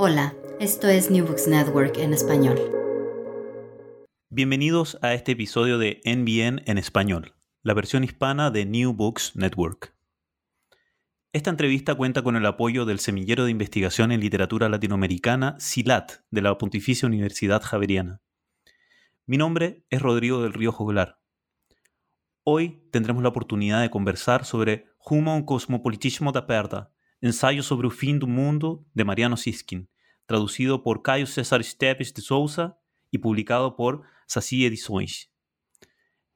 Hola, esto es New Books Network en español. Bienvenidos a este episodio de NBN en español, la versión hispana de New Books Network. Esta entrevista cuenta con el apoyo del Semillero de Investigación en Literatura Latinoamericana, SILAT, de la Pontificia Universidad Javeriana. Mi nombre es Rodrigo del Río Joglar. Hoy tendremos la oportunidad de conversar sobre Humo un cosmopolitismo da perda, Ensayo sobre el fin del mundo de Mariano Siskin, traducido por Caio César Esteves de Souza y publicado por Saci Edições.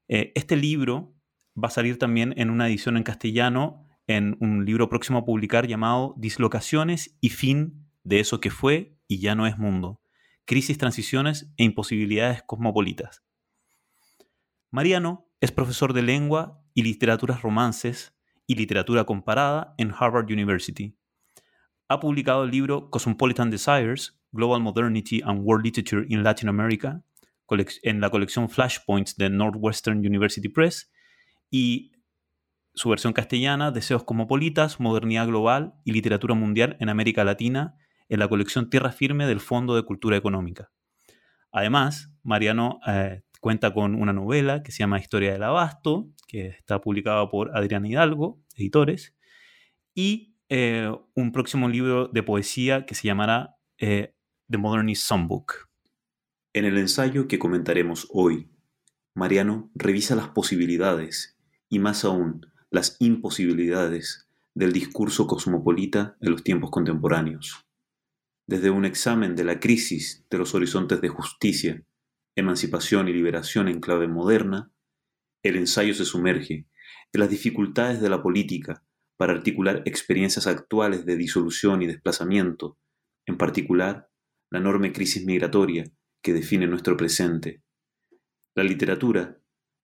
Eh, este libro va a salir también en una edición en castellano en un libro próximo a publicar llamado Dislocaciones y fin de eso que fue y ya no es mundo. Crisis, transiciones e imposibilidades cosmopolitas. Mariano es profesor de lengua y literaturas romances y literatura comparada en Harvard University. Ha publicado el libro Cosmopolitan Desires, Global Modernity and World Literature in Latin America, en la colección Flashpoints de Northwestern University Press, y su versión castellana, Deseos Cosmopolitas, Modernidad Global y Literatura Mundial en América Latina, en la colección Tierra Firme del Fondo de Cultura Económica. Además, Mariano eh, cuenta con una novela que se llama Historia del Abasto, que está publicada por Adriana Hidalgo, editores, y eh, un próximo libro de poesía que se llamará eh, The Modernist Songbook. En el ensayo que comentaremos hoy, Mariano revisa las posibilidades y más aún las imposibilidades del discurso cosmopolita en los tiempos contemporáneos. Desde un examen de la crisis de los horizontes de justicia, emancipación y liberación en clave moderna, el ensayo se sumerge en las dificultades de la política para articular experiencias actuales de disolución y desplazamiento, en particular la enorme crisis migratoria que define nuestro presente. La literatura,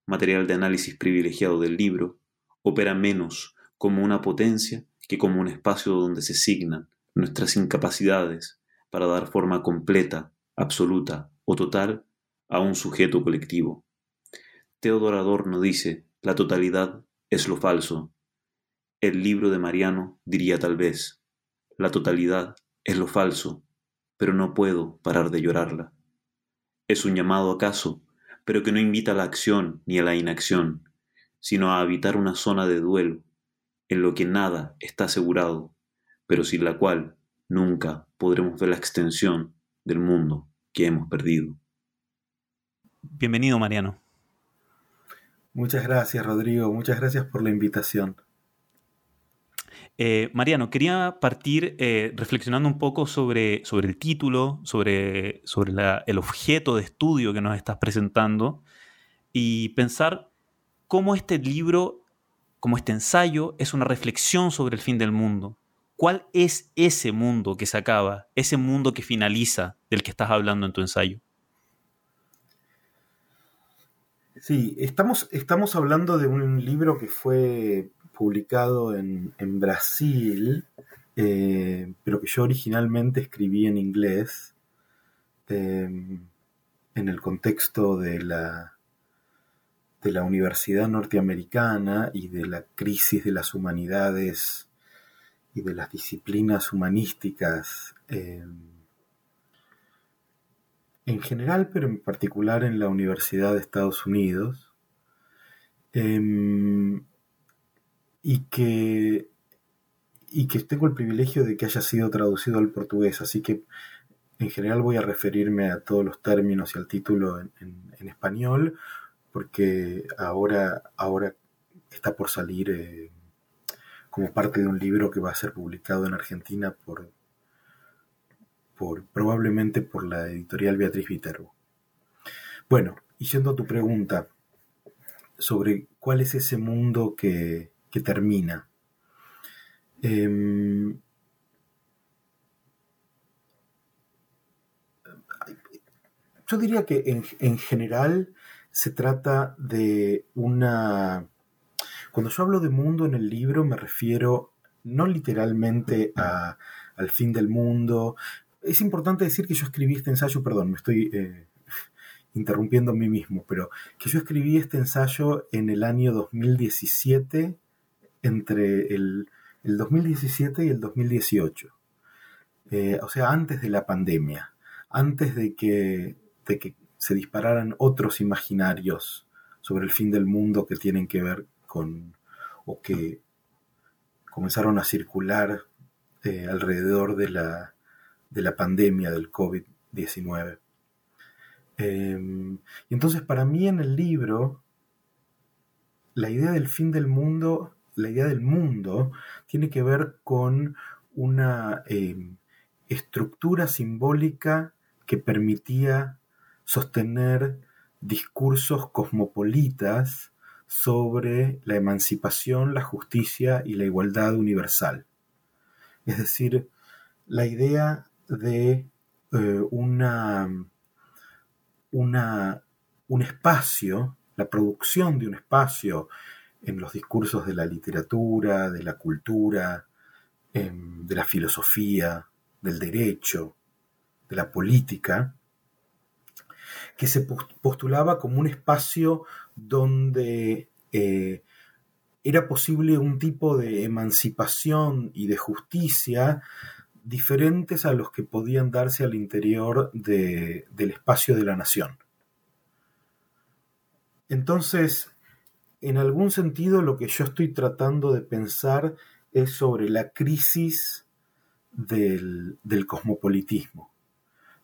material de análisis privilegiado del libro, opera menos como una potencia que como un espacio donde se signan nuestras incapacidades para dar forma completa, absoluta o total a un sujeto colectivo. Teodor Adorno dice, la totalidad es lo falso. El libro de Mariano diría tal vez, la totalidad es lo falso, pero no puedo parar de llorarla. Es un llamado acaso, pero que no invita a la acción ni a la inacción, sino a habitar una zona de duelo, en lo que nada está asegurado, pero sin la cual nunca podremos ver la extensión del mundo que hemos perdido. Bienvenido, Mariano. Muchas gracias, Rodrigo. Muchas gracias por la invitación. Eh, Mariano, quería partir eh, reflexionando un poco sobre, sobre el título, sobre, sobre el objeto de estudio que nos estás presentando y pensar cómo este libro, como este ensayo, es una reflexión sobre el fin del mundo. ¿Cuál es ese mundo que se acaba, ese mundo que finaliza del que estás hablando en tu ensayo? Sí, estamos, estamos hablando de un libro que fue publicado en, Brasil, eh, pero que yo originalmente escribí en inglés, em, en el contexto de la, de la Universidad Norteamericana y de la crisis de las humanidades y de las disciplinas humanísticas. Em, en general, pero en particular en la Universidad de Estados Unidos, em, y, que, y que tengo el privilegio de que haya sido traducido al portugués, así que en general voy a referirme a todos los términos y al título en, español, porque ahora, ahora está por salir eh, como parte de un libro que va a ser publicado en Argentina por probablemente por la editorial Beatriz Viterbo. Bueno, y yendo a tu pregunta sobre cuál es ese mundo que, termina. Em, yo diría que en, en, general se trata de una... Cuando yo hablo de mundo en el libro me refiero no literalmente a, al fin del mundo, es importante decir que yo escribí este ensayo, perdón, me estoy eh, interrumpiendo a mí mismo, pero que yo escribí este ensayo en el año 2017, entre el, 2017 y el 2018. eh, o sea, antes de la pandemia, antes de que, de que se dispararan otros imaginarios sobre el fin del mundo que tienen que ver con, o que comenzaron a circular eh, alrededor de la, de la pandemia del COVID-19. Em, y entonces para mí en el libro, la idea del fin del mundo, la idea del mundo, tiene que ver con una em, estructura simbólica que permitía sostener discursos cosmopolitas sobre la emancipación, la justicia y la igualdad universal. Es decir, la idea de eh, una, una, un espacio, la producción de un espacio en los discursos de la literatura, de la cultura, em, de la filosofía, del derecho, de la política, que se postulaba como un espacio donde eh, era posible un tipo de emancipación y de justicia diferentes a los que podían darse al interior del espacio de la nación. Entonces, en algún sentido lo que yo estoy tratando de pensar es sobre la crisis del, cosmopolitismo.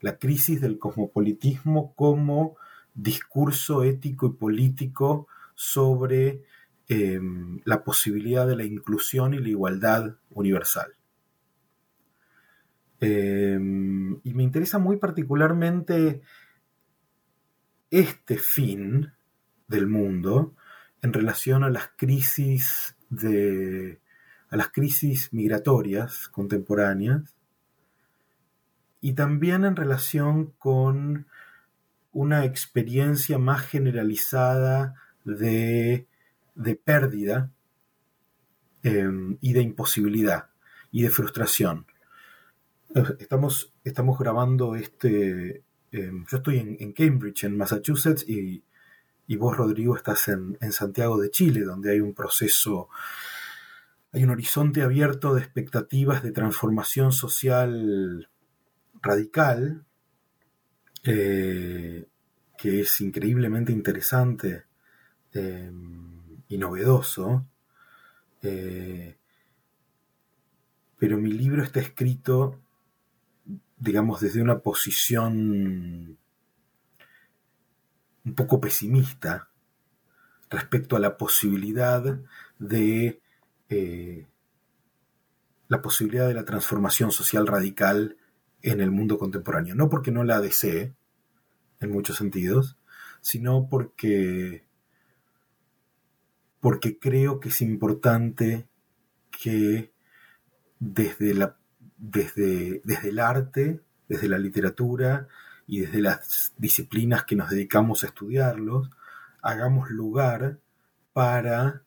La crisis del cosmopolitismo como discurso ético y político sobre em, la posibilidad de la inclusión y la igualdad universal. Em, y me interesa muy particularmente este fin del mundo en relación a las crisis de a las crisis migratorias contemporáneas y también en relación con una experiencia más generalizada de, pérdida em, y de imposibilidad y de frustración. Estamos, estamos grabando este... Em, yo estoy en, Cambridge, en Massachusetts, y, vos, Rodrigo, estás en, en, Santiago de Chile, donde hay un proceso, hay un horizonte abierto de expectativas de transformación social radical, eh, que es increíblemente interesante em, y novedoso. Eh, pero mi libro está escrito digamos, desde una posición un poco pesimista respecto a la posibilidad de eh, la posibilidad de la transformación social radical en el mundo contemporáneo. No porque no la desee, en muchos sentidos, sino porque, porque creo que es importante que desde la desde, desde el arte, desde la literatura y desde las disciplinas que nos dedicamos a estudiarlos, hagamos lugar para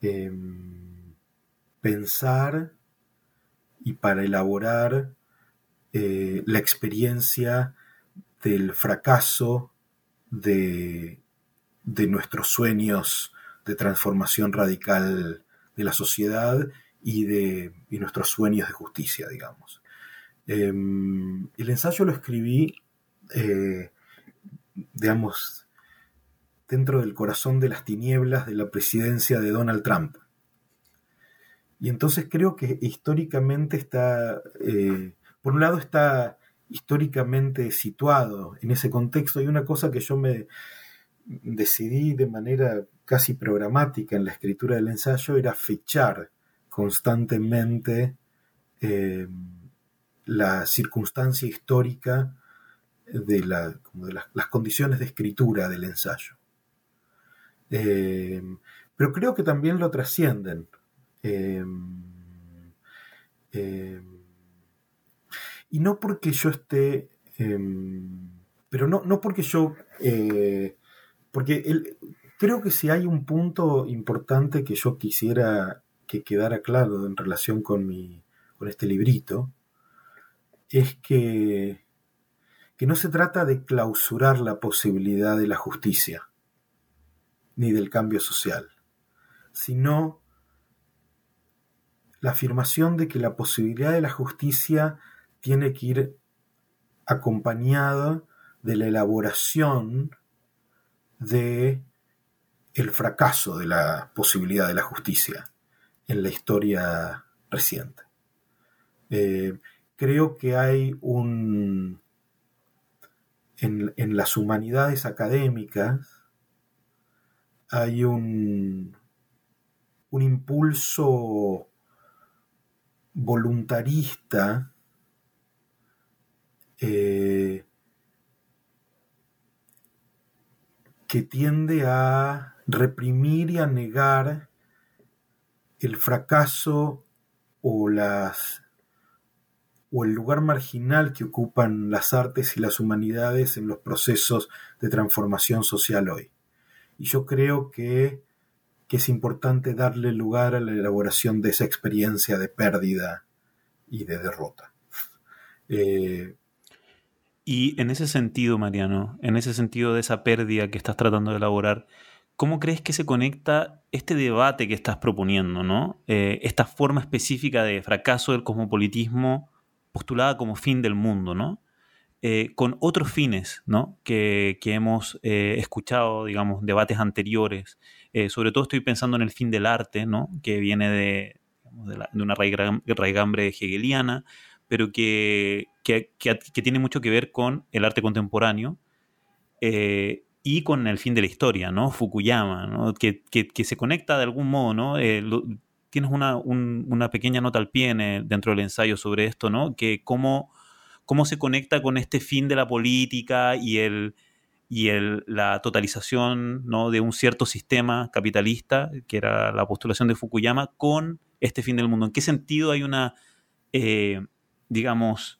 em, pensar y para elaborar eh, la experiencia del fracaso de, de nuestros sueños de transformación radical de la sociedad y de nuestros sueños de justicia, digamos. Em, el ensayo lo escribí, eh, digamos, dentro del corazón de las tinieblas de la presidencia de Donald Trump. Y entonces creo que históricamente está, eh, por un lado está históricamente situado en ese contexto y una cosa que yo me decidí de manera casi programática en la escritura del ensayo era fechar constantemente eh, la circunstancia histórica de, las condiciones de escritura del ensayo. Eh, pero creo que también lo trascienden. Eh, y no porque yo esté, pero no, no porque yo, porque creo que si hay un punto importante que yo quisiera que quedara claro en relación con, mi, con este librito es que, que no se trata de clausurar la posibilidad de la justicia ni del cambio social, sino la afirmación de que la posibilidad de la justicia tiene que ir acompañada de la elaboración de el fracaso de la posibilidad de la justicia en la historia reciente. Eh, creo que hay un en, en, las humanidades académicas hay un, un impulso voluntarista eh, que tiende a reprimir y a negar el fracaso o el lugar marginal que ocupan las artes y las humanidades en los procesos de transformación social hoy. Y yo creo que, que es importante darle lugar a la elaboración de esa experiencia de pérdida y de derrota. Eh, y en ese sentido, Mariano, en ese sentido de esa pérdida que estás tratando de elaborar, ¿cómo crees que se conecta este debate que estás proponiendo, ¿no? Eh, esta forma específica de fracaso del cosmopolitismo postulada como fin del mundo, ¿no? Eh, con otros fines, ¿no? Que, hemos eh, escuchado, digamos, debates anteriores. sobre todo estoy pensando en el fin del arte, ¿no? Que viene de, de una raigambre hegeliana, pero que, tiene mucho que ver con el arte contemporáneo y con el fin de la historia, ¿no? Fukuyama, ¿no? Que, se conecta de algún modo, ¿no? Eh, tienes una, pequeña nota al pie dentro del ensayo sobre esto, ¿no? Que cómo, cómo se conecta con este fin de la política y el y el, la totalización ¿no? de un cierto sistema capitalista, que era la postulación de Fukuyama, con este fin del mundo. ¿En qué sentido hay una eh, digamos,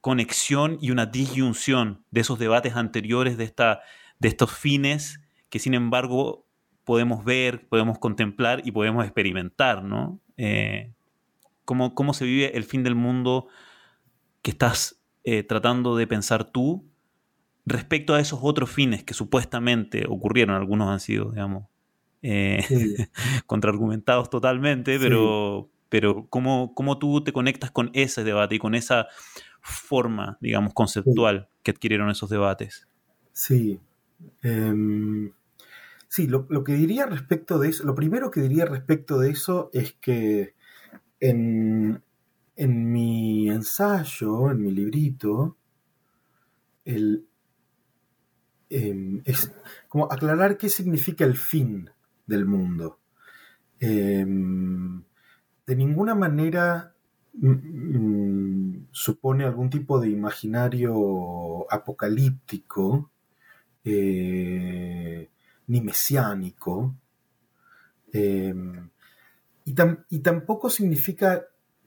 conexión y una disyunción de esos debates anteriores, de, esta, de estos fines que sin embargo podemos ver, podemos contemplar y podemos experimentar, ¿no? Eh, cómo, se vive el fin del mundo que estás eh, tratando de pensar tú respecto a esos otros fines que supuestamente ocurrieron, algunos han sido, digamos, eh, contraargumentados totalmente, pero, pero ¿cómo, ¿cómo, tú te conectas con ese debate y con esa forma, digamos, conceptual que adquirieron esos debates? Sí. Em, sí, lo, que diría respecto de eso, lo primero que diría respecto de eso es que en, en mi ensayo, en mi librito, el, em, es como aclarar qué significa el fin del mundo. Em, de ninguna manera supone algún tipo de imaginario apocalíptico eh, ni mesiánico. Em, y, tampoco significa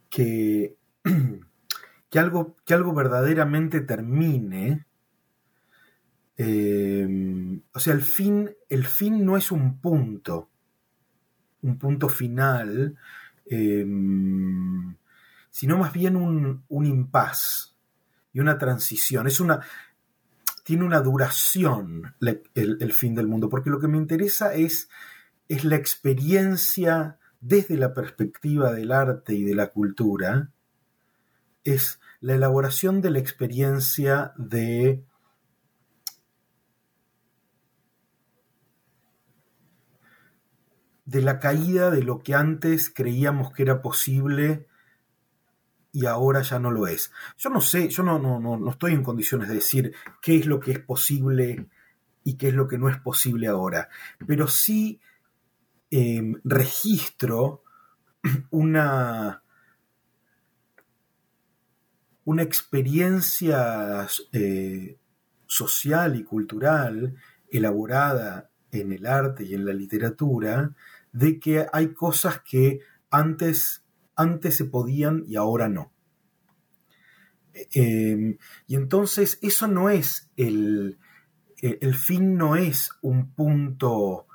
que, que, algo, que algo verdaderamente termine. Em, o sea, el fin, el fin no es un punto, un punto final, Em, sino más bien un, un impas y una transición. Es una, tiene una duración el, fin del mundo, porque lo que me interesa es, es la experiencia desde la perspectiva del arte y de la cultura, es la elaboración de la experiencia de de la caída de lo que antes creíamos que era posible y ahora ya no lo es. Yo no sé, yo no, no, no, estoy en condiciones de decir qué es lo que es posible y qué es lo que no es posible ahora, pero sí em, registro una, una experiencia eh, social y cultural elaborada en el arte y en la literatura de que hay cosas que antes, antes se podían y ahora no. Em, y entonces eso no es el, el fin no es un punto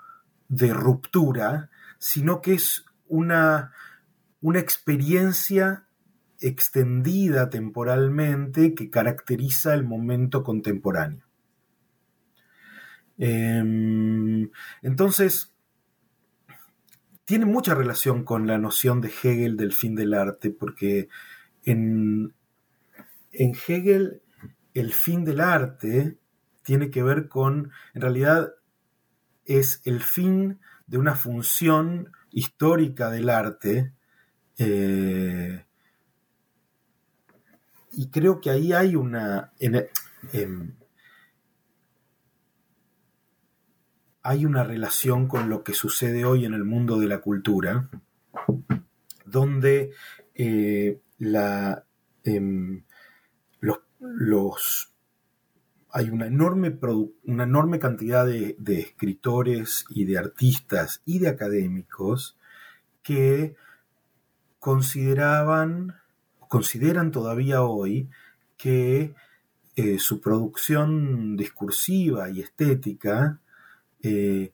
de ruptura, sino que es una, una experiencia extendida temporalmente que caracteriza el momento contemporáneo. Em, entonces, tiene mucha relación con la noción de Hegel del fin del arte, porque en, en Hegel el fin del arte tiene que ver con, en realidad, es el fin de una función histórica del arte. Eh, y creo que ahí hay una... hay una relación con lo que sucede hoy en el mundo de la cultura, donde eh, em, los, hay una enorme, una enorme cantidad de, escritores y de artistas y de académicos que consideraban, consideran todavía hoy que eh, su producción discursiva y estética eh,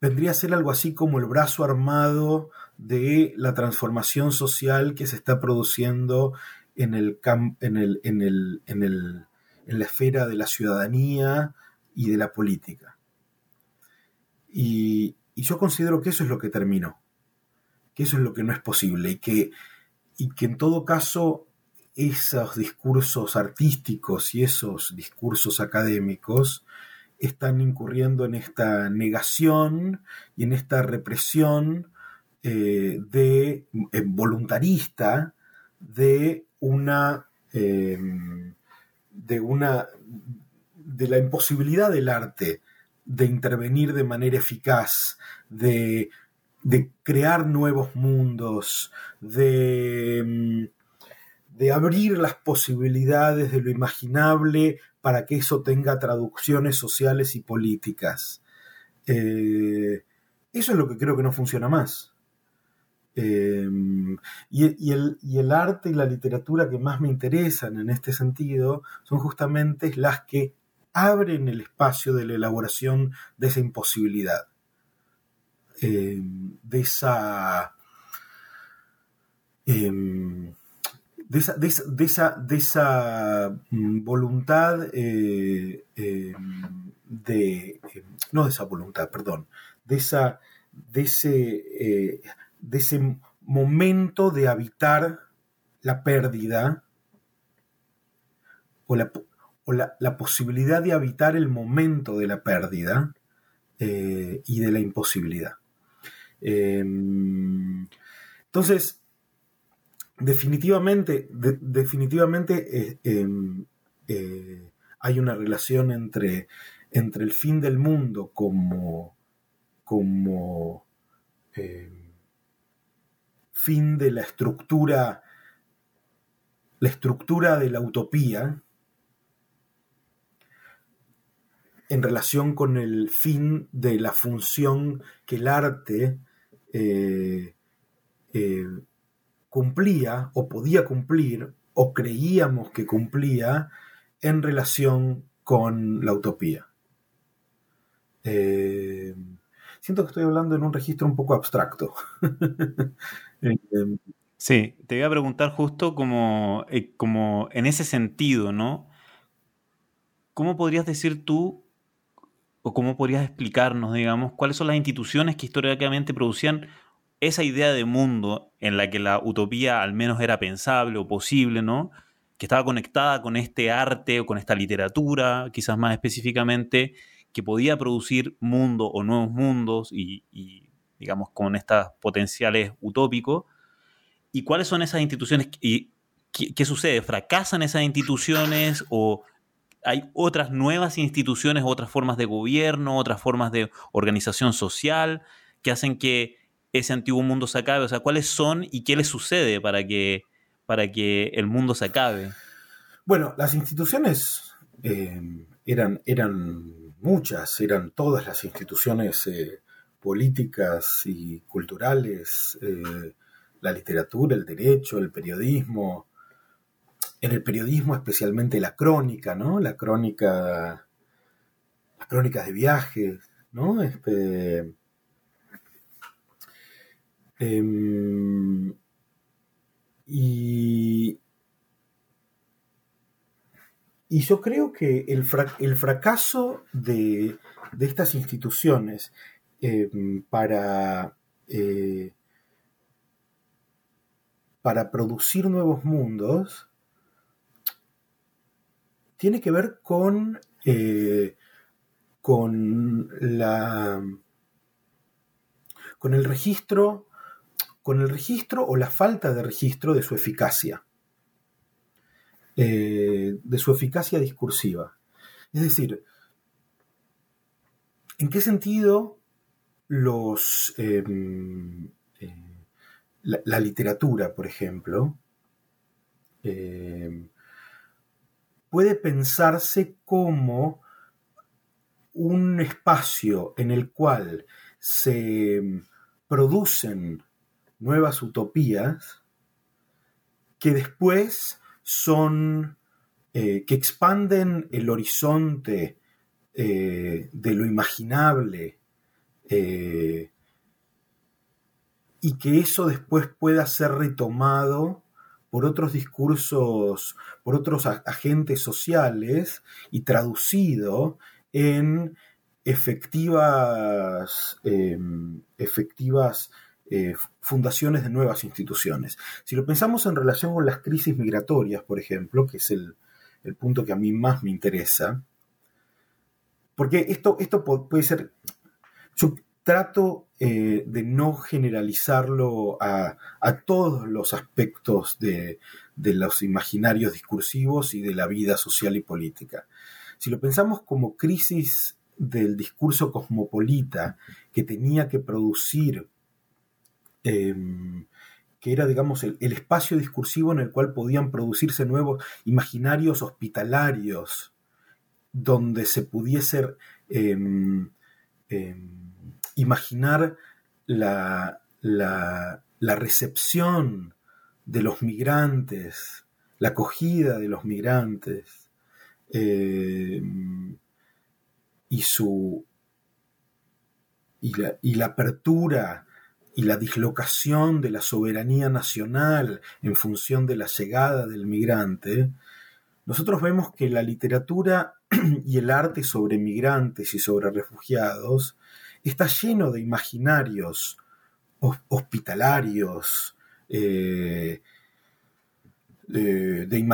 vendría a ser algo así como el brazo armado de la transformación social que se está produciendo en, el, en, el, en, el, en, la esfera de la ciudadanía y de la política. Y, yo considero que eso es lo que terminó, que eso es lo que no es posible y que, y que en todo caso esos discursos artísticos y esos discursos académicos están incurriendo en esta negación y en esta represión eh, de eh, voluntarista de una em, de una de la imposibilidad del arte de intervenir de manera eficaz, de, de crear nuevos mundos, de em, de abrir las posibilidades de lo imaginable para que eso tenga traducciones sociales y políticas. Eh, eso es lo que creo que no funciona más. Eh, y, el, arte y la literatura que más me interesan en este sentido son justamente las que abren el espacio de la elaboración de esa imposibilidad, eh, de esa de esa, de esa, mm, voluntad eh, eh, de, eh, no de esa voluntad, perdón, de, esa, de, ese, de ese momento de habitar la pérdida o la, o la, posibilidad de habitar el momento de la pérdida y de la imposibilidad. entonces, definitivamente, definitivamente eh, em, eh, hay una relación entre, entre, el fin del mundo como, como em, fin de la estructura, la estructura de la utopía, en relación con el fin de la función que el arte eh, cumplía o podía cumplir o creíamos que cumplía en relación con la utopía. Eh, siento que estoy hablando en un registro un poco abstracto. Eh, sí, te voy a preguntar justo como, eh, como en ese sentido, ¿no? ¿Cómo podrías decir tú, o cómo podrías explicarnos, digamos, cuáles son las instituciones que históricamente producían esa idea de mundo en la que la utopía al menos era pensable o posible, ¿no? Que estaba conectada con este arte o con esta literatura, quizás más específicamente, que podía producir mundo o nuevos mundos y, digamos, con estos potenciales utópicos. ¿Y cuáles son esas instituciones? ¿Y qué, qué sucede? ¿Fracasan esas instituciones o hay otras nuevas instituciones, otras formas de gobierno, otras formas de organización social que hacen que ese antiguo mundo se acabe? O sea, ¿cuáles son y qué le sucede para que, para que el mundo se acabe? Bueno, las instituciones eh, eran, eran muchas, eran todas las instituciones eh, políticas y culturales, eh, la literatura, el derecho, el periodismo. En el periodismo especialmente la crónica, ¿no? La crónica, las crónicas de viajes, ¿no? Este, Em, y, yo creo que el, fracaso de, estas instituciones em, para, eh, para producir nuevos mundos tiene que ver con, eh, con la con el registro con el registro o la falta de registro de su eficacia eh, de su eficacia discursiva. Es decir en qué sentido los em, eh, la, literatura por ejemplo em, puede pensarse como un espacio en el cual se producen nuevas utopías que después son, eh, que expanden el horizonte eh, de lo imaginable eh, y que eso después pueda ser retomado por otros discursos, por otros agentes sociales y traducido en efectivas, em, efectivas eh, fundaciones de nuevas instituciones. Si lo pensamos en relación con las crisis migratorias, por ejemplo, que es el, punto que a mí más me interesa, porque esto, esto puede ser, trato eh, de no generalizarlo a, todos los aspectos de, los imaginarios discursivos y de la vida social y política. Si lo pensamos como crisis del discurso cosmopolita que tenía que producir, em, que era, digamos, el, espacio discursivo en el cual podían producirse nuevos imaginarios hospitalarios, donde se pudiese em, em, imaginar la, recepción de los migrantes, la acogida de los migrantes y su y la, apertura y la dislocación de la soberanía nacional en función de la llegada del migrante, nosotros vemos que la literatura y el arte sobre migrantes y sobre refugiados está lleno de imaginarios hospitalarios, eh, de, de,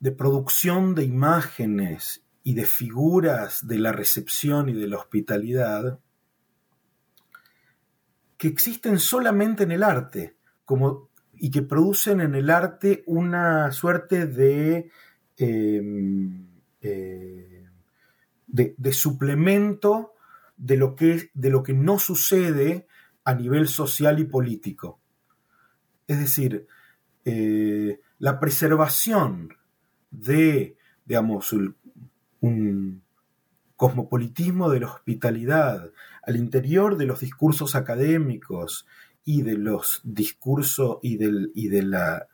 de, producción de imágenes y de figuras de la recepción y de la hospitalidad que existen solamente en el arte como, y que producen en el arte una suerte de em, eh, de, suplemento de lo, que, de lo que no sucede a nivel social y político. Es decir, eh, la preservación de, digamos, un cosmopolitismo de la hospitalidad al interior de los discursos académicos y de los discursos y, y de la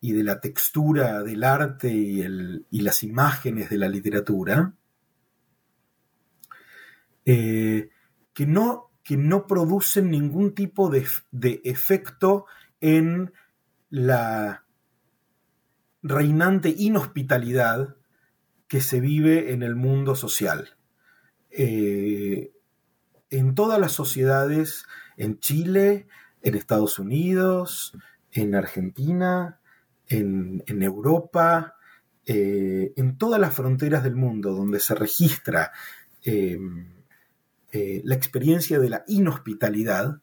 y de la textura del arte y, el, y las imágenes de la literatura, eh, que, no, que, no, producen ningún tipo de, efecto en la reinante inhospitalidad que se vive en el mundo social. Eh, en todas las sociedades, en Chile, en Estados Unidos, en Argentina, en, Europa, eh, en todas las fronteras del mundo donde se registra eh, la experiencia de la inhospitalidad,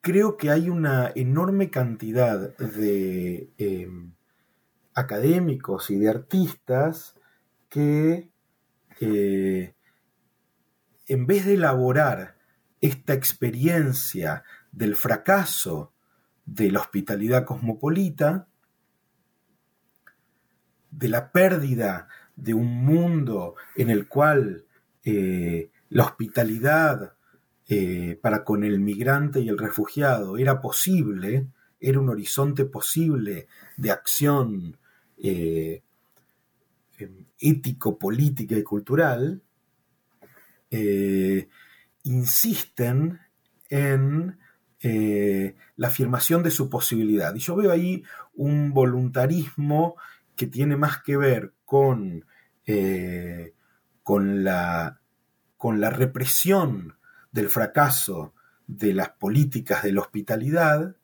creo que hay una enorme cantidad de académicos y de artistas que en vez de elaborar esta experiencia del fracaso de la hospitalidad cosmopolita, de la pérdida de un mundo en el cual eh, la hospitalidad eh, para con el migrante y el refugiado era posible, era un horizonte posible de acción eh, ético, política y cultural, insisten en eh, la afirmación de su posibilidad. Y yo veo ahí un voluntarismo que tiene más que ver con, con, la, con la represión del fracaso de las políticas de la hospitalidad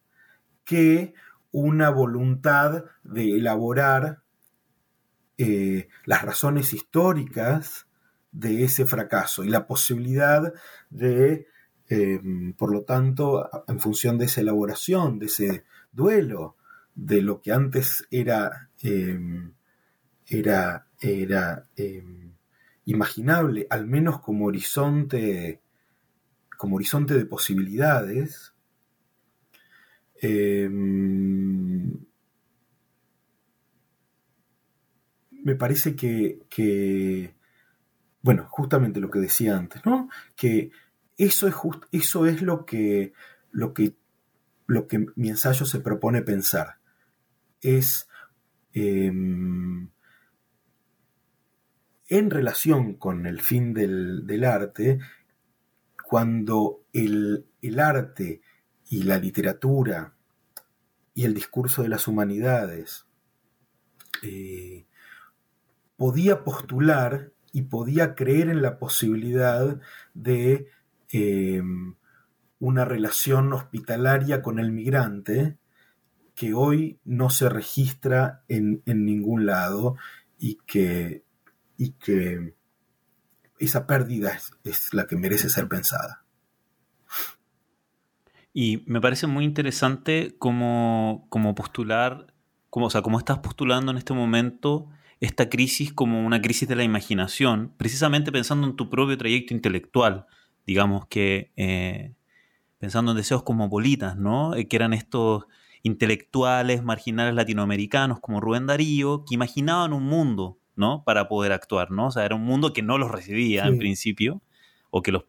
que una voluntad de elaborar eh, las razones históricas de ese fracaso y la posibilidad de, eh, por lo tanto, en función de esa elaboración, de ese duelo, de lo que antes era, eh, era, era imaginable, al menos como horizonte, como horizonte de posibilidades, me parece que, bueno, justamente lo que decía antes, ¿no? Que eso es, eso es lo, que, lo, que, lo que mi ensayo se propone pensar. Es em, en relación con el fin del, arte, cuando el, arte y la literatura y el discurso de las humanidades eh, podía postular y podía creer en la posibilidad de em, una relación hospitalaria con el migrante que hoy no se registra en, ningún lado y que, y que esa pérdida es, la que merece ser pensada. Y me parece muy interesante cómo, postular, como, o sea, cómo estás postulando en este momento esta crisis como una crisis de la imaginación, precisamente pensando en tu propio trayecto intelectual, digamos que eh, pensando en deseos cosmopolitas, ¿no? Eh, que eran estos intelectuales marginales latinoamericanos como Rubén Darío, que imaginaban un mundo, ¿no? Para poder actuar, ¿no? O sea, era un mundo que no los recibía en principio, o que los,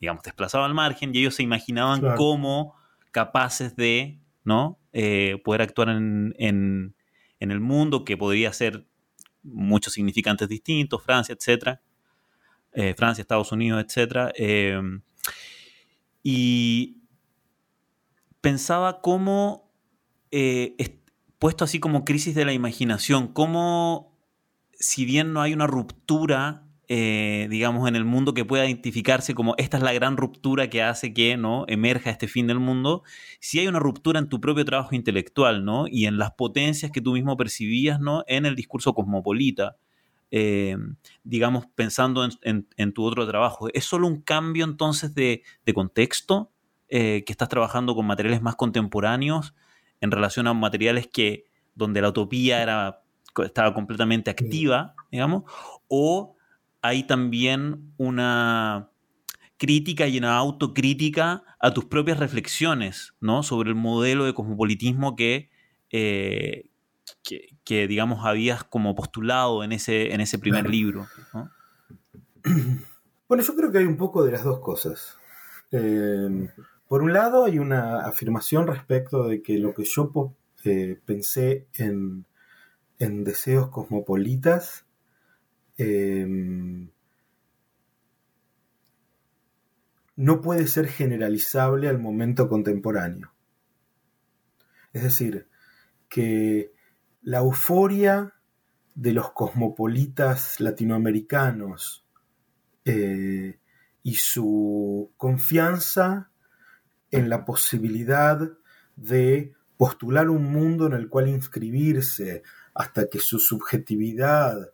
digamos, desplazaba al margen, y ellos se imaginaban como capaces de, ¿no? Eh, poder actuar en, en, en, el mundo, que podría ser muchos significantes distintos, Francia, etc. Eh, Francia, Estados Unidos, etc. Eh, y pensaba cómo, eh, puesto así como crisis de la imaginación, cómo, si bien no hay una ruptura eh, digamos, en el mundo que pueda identificarse como esta es la gran ruptura que hace que ¿no? emerja este fin del mundo, si hay una ruptura en tu propio trabajo intelectual, ¿no? Y en las potencias que tú mismo percibías, ¿no? En el discurso cosmopolita, eh, digamos, pensando en, tu otro trabajo. ¿Es solo un cambio entonces de, contexto? Eh, que estás trabajando con materiales más contemporáneos en relación a materiales que donde la utopía era, estaba completamente activa, digamos, o hay también una crítica y una autocrítica a tus propias reflexiones, ¿no? Sobre el modelo de cosmopolitismo que, eh, que, digamos, habías como postulado en ese, en ese primer libro, Bueno, yo creo que hay un poco de las dos cosas. Eh, por un lado, hay una afirmación respecto de que lo que yo eh, pensé en, en deseos cosmopolitas Em, no puede ser generalizable al momento contemporáneo. Es decir, que la euforia de los cosmopolitas latinoamericanos eh, y su confianza en la posibilidad de postular un mundo en el cual inscribirse hasta que su subjetividad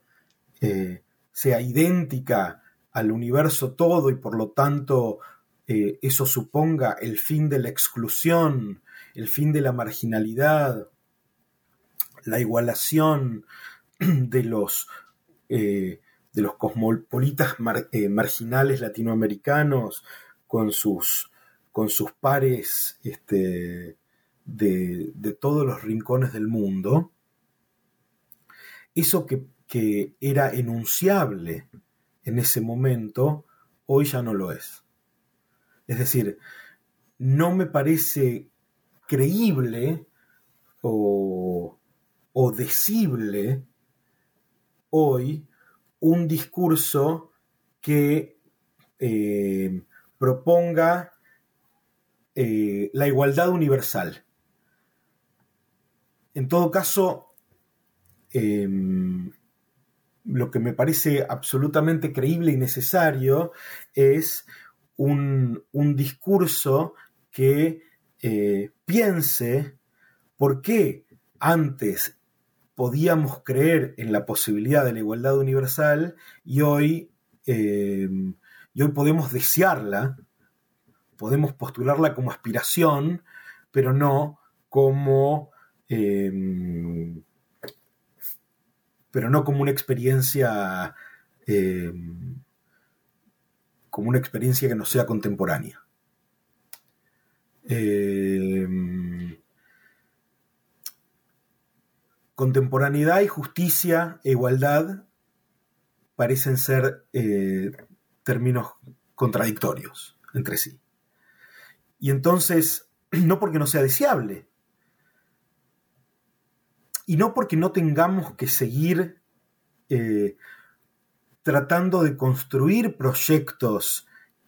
eh, sea idéntica al universo todo y por lo tanto eh, eso suponga el fin de la exclusión, el fin de la marginalidad, la igualación de los, eh, de los cosmopolitas marginales latinoamericanos con sus, con sus pares este, de, de todos los rincones del mundo, eso que que era enunciable en ese momento, hoy ya no lo es. Es decir, no me parece creíble o, o decible hoy un discurso que eh, proponga eh, la igualdad universal. En todo caso, em, lo que me parece absolutamente creíble y necesario es un, discurso que eh, piense por qué antes podíamos creer en la posibilidad de la igualdad universal y hoy, eh, y hoy podemos desearla, podemos postularla como aspiración, pero no como eh, pero no como una experiencia eh, como una experiencia que no sea contemporánea. Eh, contemporaneidad y justicia e igualdad parecen ser eh, términos contradictorios entre sí. Y entonces, no porque no sea deseable, y no porque no tengamos que seguir eh, tratando de construir proyectos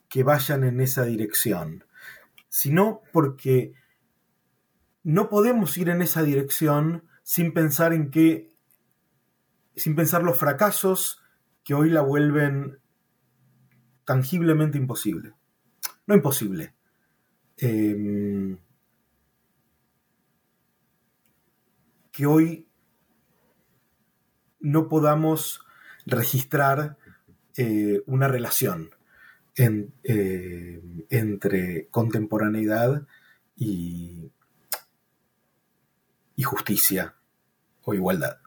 que vayan en esa dirección, sino porque no podemos ir en esa dirección sin pensar en que, sin pensar los fracasos que hoy la vuelven tangiblemente imposible. No imposible. Em, que hoy no podamos registrar eh, una relación eh, entre contemporaneidad y, y, justicia o igualdad.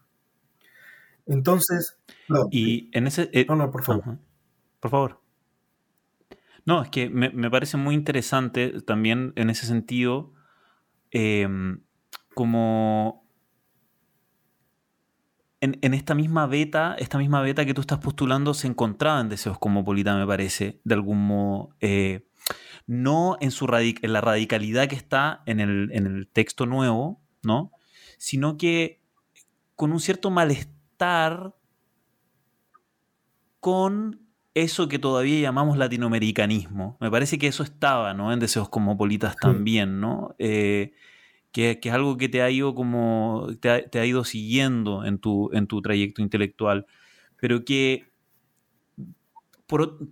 Entonces, y en ese... Eh, no, no, por favor. Por favor. No, es que me, parece muy interesante también en ese sentido, como en, esta misma beta, esta misma beta que tú estás postulando se encontraba en Deseos Cosmopolita, me parece, de algún modo. Eh, no en, su en la radicalidad que está en el, texto nuevo, ¿no? Sino que con un cierto malestar con eso que todavía llamamos latinoamericanismo. Me parece que eso estaba, ¿no? En Deseos Cosmopolitas también, ¿no? Eh, que, es algo que te ha ido como te ha, ido siguiendo en tu, en tu trayecto intelectual, pero que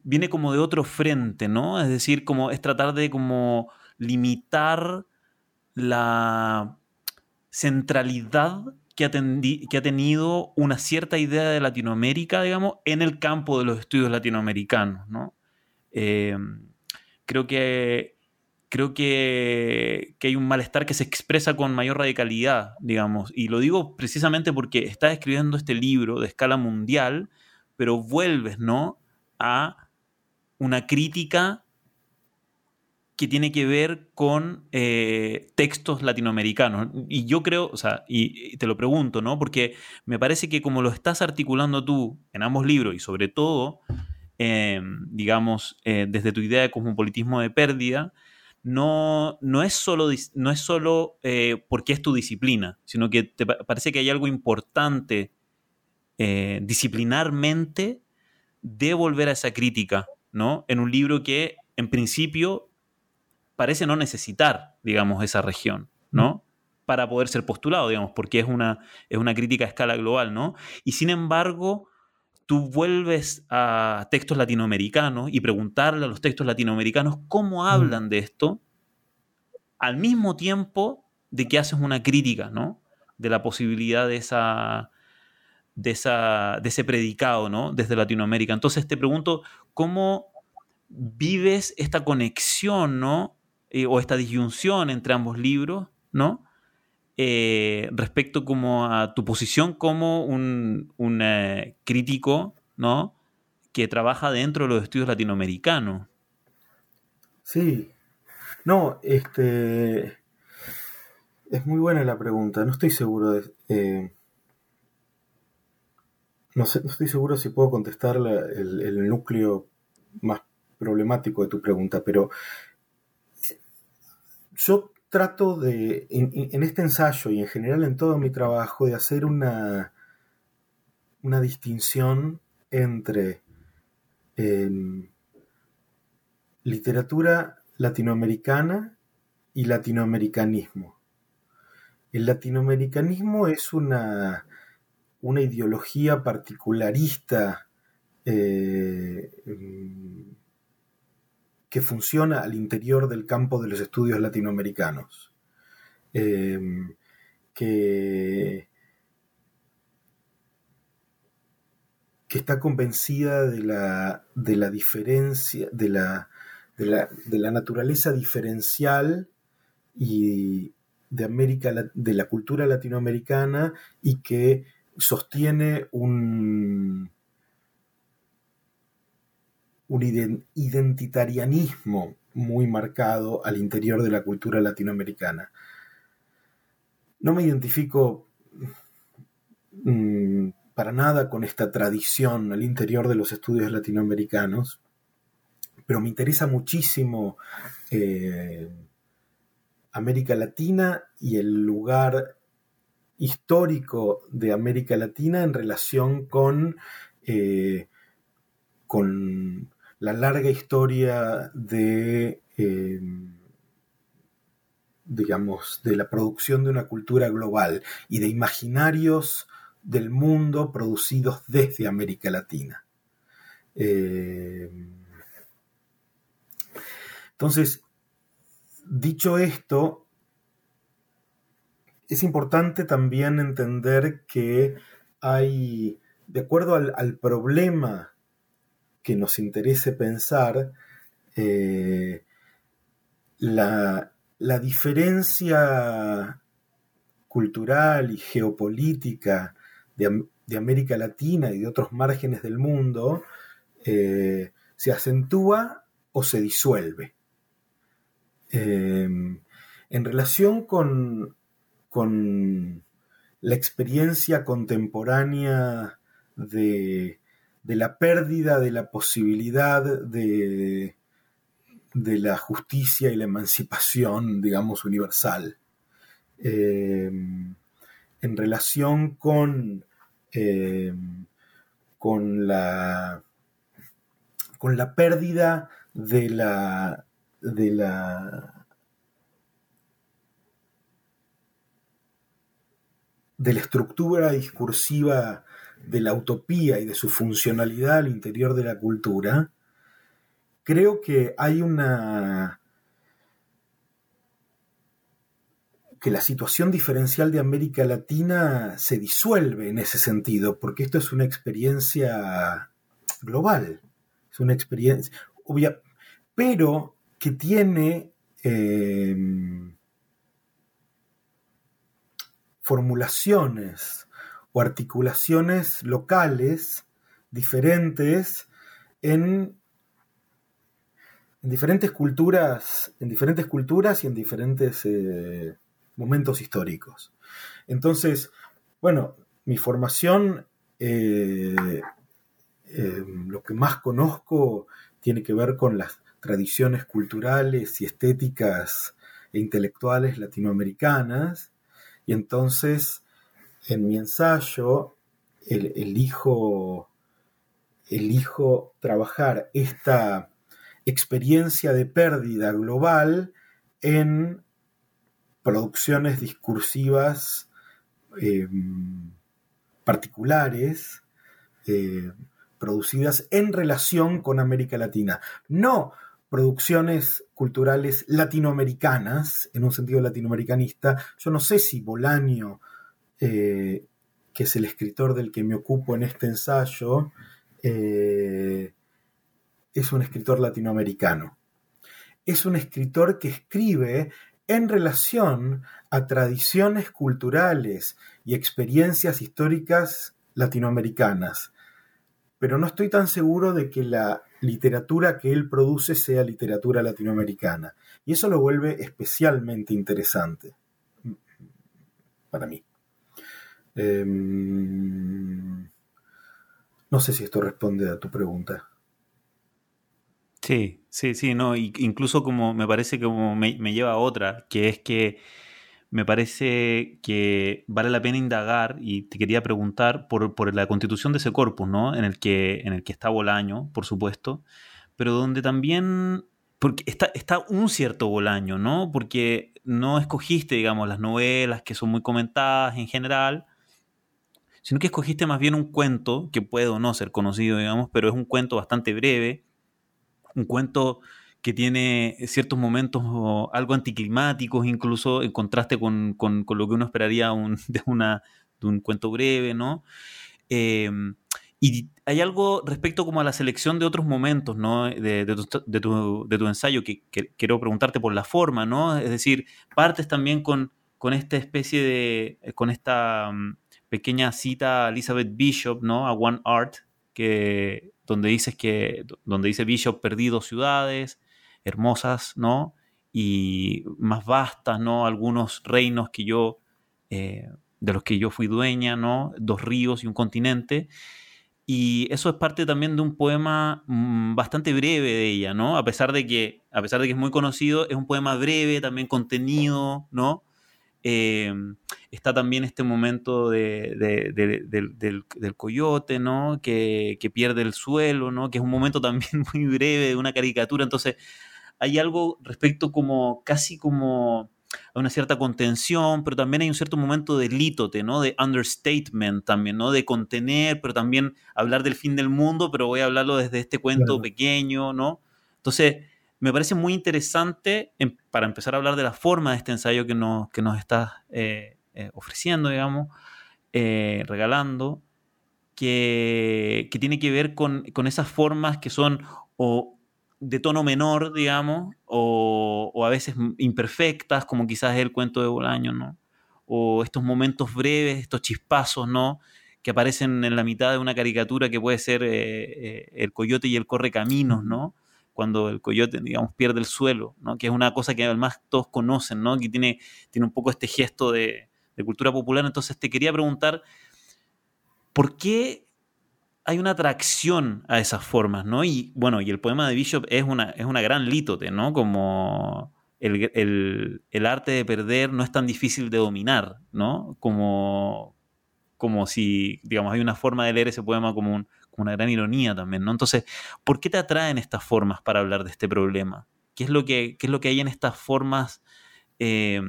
viene como de otro frente, ¿no? Es decir, como es tratar de como limitar la centralidad que ha, que ha, tenido una cierta idea de Latinoamérica, digamos, en el campo de los estudios latinoamericanos, ¿no? Eh, creo que creo que, hay un malestar que se expresa con mayor radicalidad, digamos. Y lo digo precisamente porque estás escribiendo este libro de escala mundial, pero vuelves, ¿no? A una crítica que tiene que ver con eh, textos latinoamericanos. Y yo creo, o sea, y, te lo pregunto, ¿no? Porque me parece que como lo estás articulando tú en ambos libros y sobre todo, eh, digamos, eh, desde tu idea de cosmopolitismo de pérdida, no, no es solo, no es solo eh, porque es tu disciplina, sino que te parece que hay algo importante eh, disciplinarmente de volver a esa crítica, ¿no? En un libro que en principio parece no necesitar, digamos, esa región, ¿no? Para poder ser postulado, digamos, porque es una, es una crítica a escala global, ¿no? Y sin embargo, tú vuelves a textos latinoamericanos y preguntarle a los textos latinoamericanos cómo hablan de esto, al mismo tiempo de que haces una crítica, ¿no? De la posibilidad de esa, de, esa, de ese predicado, ¿no? Desde Latinoamérica. Entonces te pregunto, ¿cómo vives esta conexión, ¿no? Eh, o esta disyunción entre ambos libros, ¿no? Eh, respecto como a tu posición como un, eh, crítico, ¿no? Que trabaja dentro de los estudios latinoamericanos. Sí. No, este. Es muy buena la pregunta. No estoy seguro de. Eh, no, estoy seguro si puedo contestar el, el, núcleo más problemático de tu pregunta, pero yo trato de, en, este ensayo y en general en todo mi trabajo, de hacer una, una distinción entre em, literatura latinoamericana y latinoamericanismo. El latinoamericanismo es una, una ideología particularista eh, que funciona al interior del campo de los estudios latinoamericanos, eh, que, que, está convencida de la, de la diferencia, de la, de la, de la naturaleza diferencial y de América de la cultura latinoamericana y que sostiene un, un identitarianismo muy marcado al interior de la cultura latinoamericana. No me identifico mm, para nada con esta tradición al interior de los estudios latinoamericanos, pero me interesa muchísimo eh, América Latina y el lugar histórico de América Latina en relación con, eh, con la larga historia de, eh, digamos, de la producción de una cultura global y de imaginarios del mundo producidos desde América Latina. Eh, entonces, dicho esto, es importante también entender que hay, de acuerdo al problema que nos interese pensar eh, la, diferencia cultural y geopolítica de, América Latina y de otros márgenes del mundo eh, se acentúa o se disuelve. Eh, en relación con, con la experiencia contemporánea de de la pérdida de la posibilidad de, de la justicia y la emancipación, digamos, universal. Eh, en relación con, eh, con, la, con la pérdida de la, de la de la estructura discursiva de la utopía y de su funcionalidad al interior de la cultura, creo que hay una... que la situación diferencial de América Latina se disuelve en ese sentido, porque esto es una experiencia global, es una experiencia obvia, pero que tiene eh, formulaciones articulaciones locales diferentes en, en, diferentes culturas, en diferentes culturas y en diferentes eh, momentos históricos. Entonces, bueno, mi formación, eh, eh, lo que más conozco tiene que ver con las tradiciones culturales y estéticas e intelectuales latinoamericanas, y entonces en mi ensayo elijo, elijo trabajar esta experiencia de pérdida global en producciones discursivas em, particulares eh, producidas en relación con América Latina. No producciones culturales latinoamericanas, en un sentido latinoamericanista. Yo no sé si Bolaño eh, que es el escritor del que me ocupo en este ensayo, eh, es un escritor latinoamericano. Es un escritor que escribe en relación a tradiciones culturales y experiencias históricas latinoamericanas. Pero no estoy tan seguro de que la literatura que él produce sea literatura latinoamericana. Y eso lo vuelve especialmente interesante para mí. Em, no sé si esto responde a tu pregunta. Sí, sí, sí, no, incluso como me parece que como me, lleva a otra, que es que me parece que vale la pena indagar y te quería preguntar por, la constitución de ese corpus, ¿no? En el que, en el que está Bolaño, por supuesto, pero donde también porque está, está un cierto Bolaño, ¿no? Porque no escogiste, digamos, las novelas que son muy comentadas en general, sino que escogiste más bien un cuento que puede o no ser conocido, digamos, pero es un cuento bastante breve, un cuento que tiene ciertos momentos algo anticlimáticos, incluso en contraste con, lo que uno esperaría de, una, de un cuento breve, ¿no? Em, y hay algo respecto como a la selección de otros momentos, ¿no? De, tu, ensayo que, quiero preguntarte por la forma, ¿no? Es decir, partes también con, con esta especie de, con esta mm, pequeña cita a Elizabeth Bishop, ¿no? A One Art, que, donde dices que, donde dice Bishop, perdido ciudades, hermosas, ¿no? Y más vastas, ¿no? Algunos reinos que yo, eh, de los que yo fui dueña, ¿no? Dos ríos y un continente. Y eso es parte también de un poema mm, bastante breve de ella, ¿no? A pesar de que, a pesar de que es muy conocido, es un poema breve, también contenido, ¿no? Eh, está también este momento del, coyote, ¿no? Que, que, pierde el suelo, ¿no? Que es un momento también muy breve de una caricatura. Entonces, hay algo respecto como, casi como hay una cierta contención, pero también hay un cierto momento de lítote, ¿no? De understatement también, ¿no? De contener, pero también hablar del fin del mundo, pero voy a hablarlo desde este cuento pequeño, ¿no? Entonces, me parece muy interesante para empezar a hablar de la forma de este ensayo que nos, que nos estás eh, eh, ofreciendo, digamos, eh, regalando, que, que, tiene que ver con, con esas formas que son o de tono menor, digamos, o, a veces imperfectas, como quizás es el cuento de Bolaño, ¿no? O estos momentos breves, estos chispazos, ¿no? Que aparecen en la mitad de una caricatura que puede ser el coyote y el corre caminos, ¿no? Cuando el coyote, digamos, pierde el suelo, ¿no? Que es una cosa que además todos conocen, ¿no? Que tiene, tiene un poco este gesto de, cultura popular. Entonces te quería preguntar, ¿por qué hay una atracción a esas formas, ¿no? Y bueno, y el poema de Bishop es una, es una gran lítote, ¿no? Como el, arte de perder no es tan difícil de dominar, ¿no? Como, como si, digamos, hay una forma de leer ese poema como, una gran ironía también, ¿no? Entonces, ¿por qué te atraen estas formas para hablar de este problema? ¿Qué es lo que, es lo que hay en estas formas? Eh,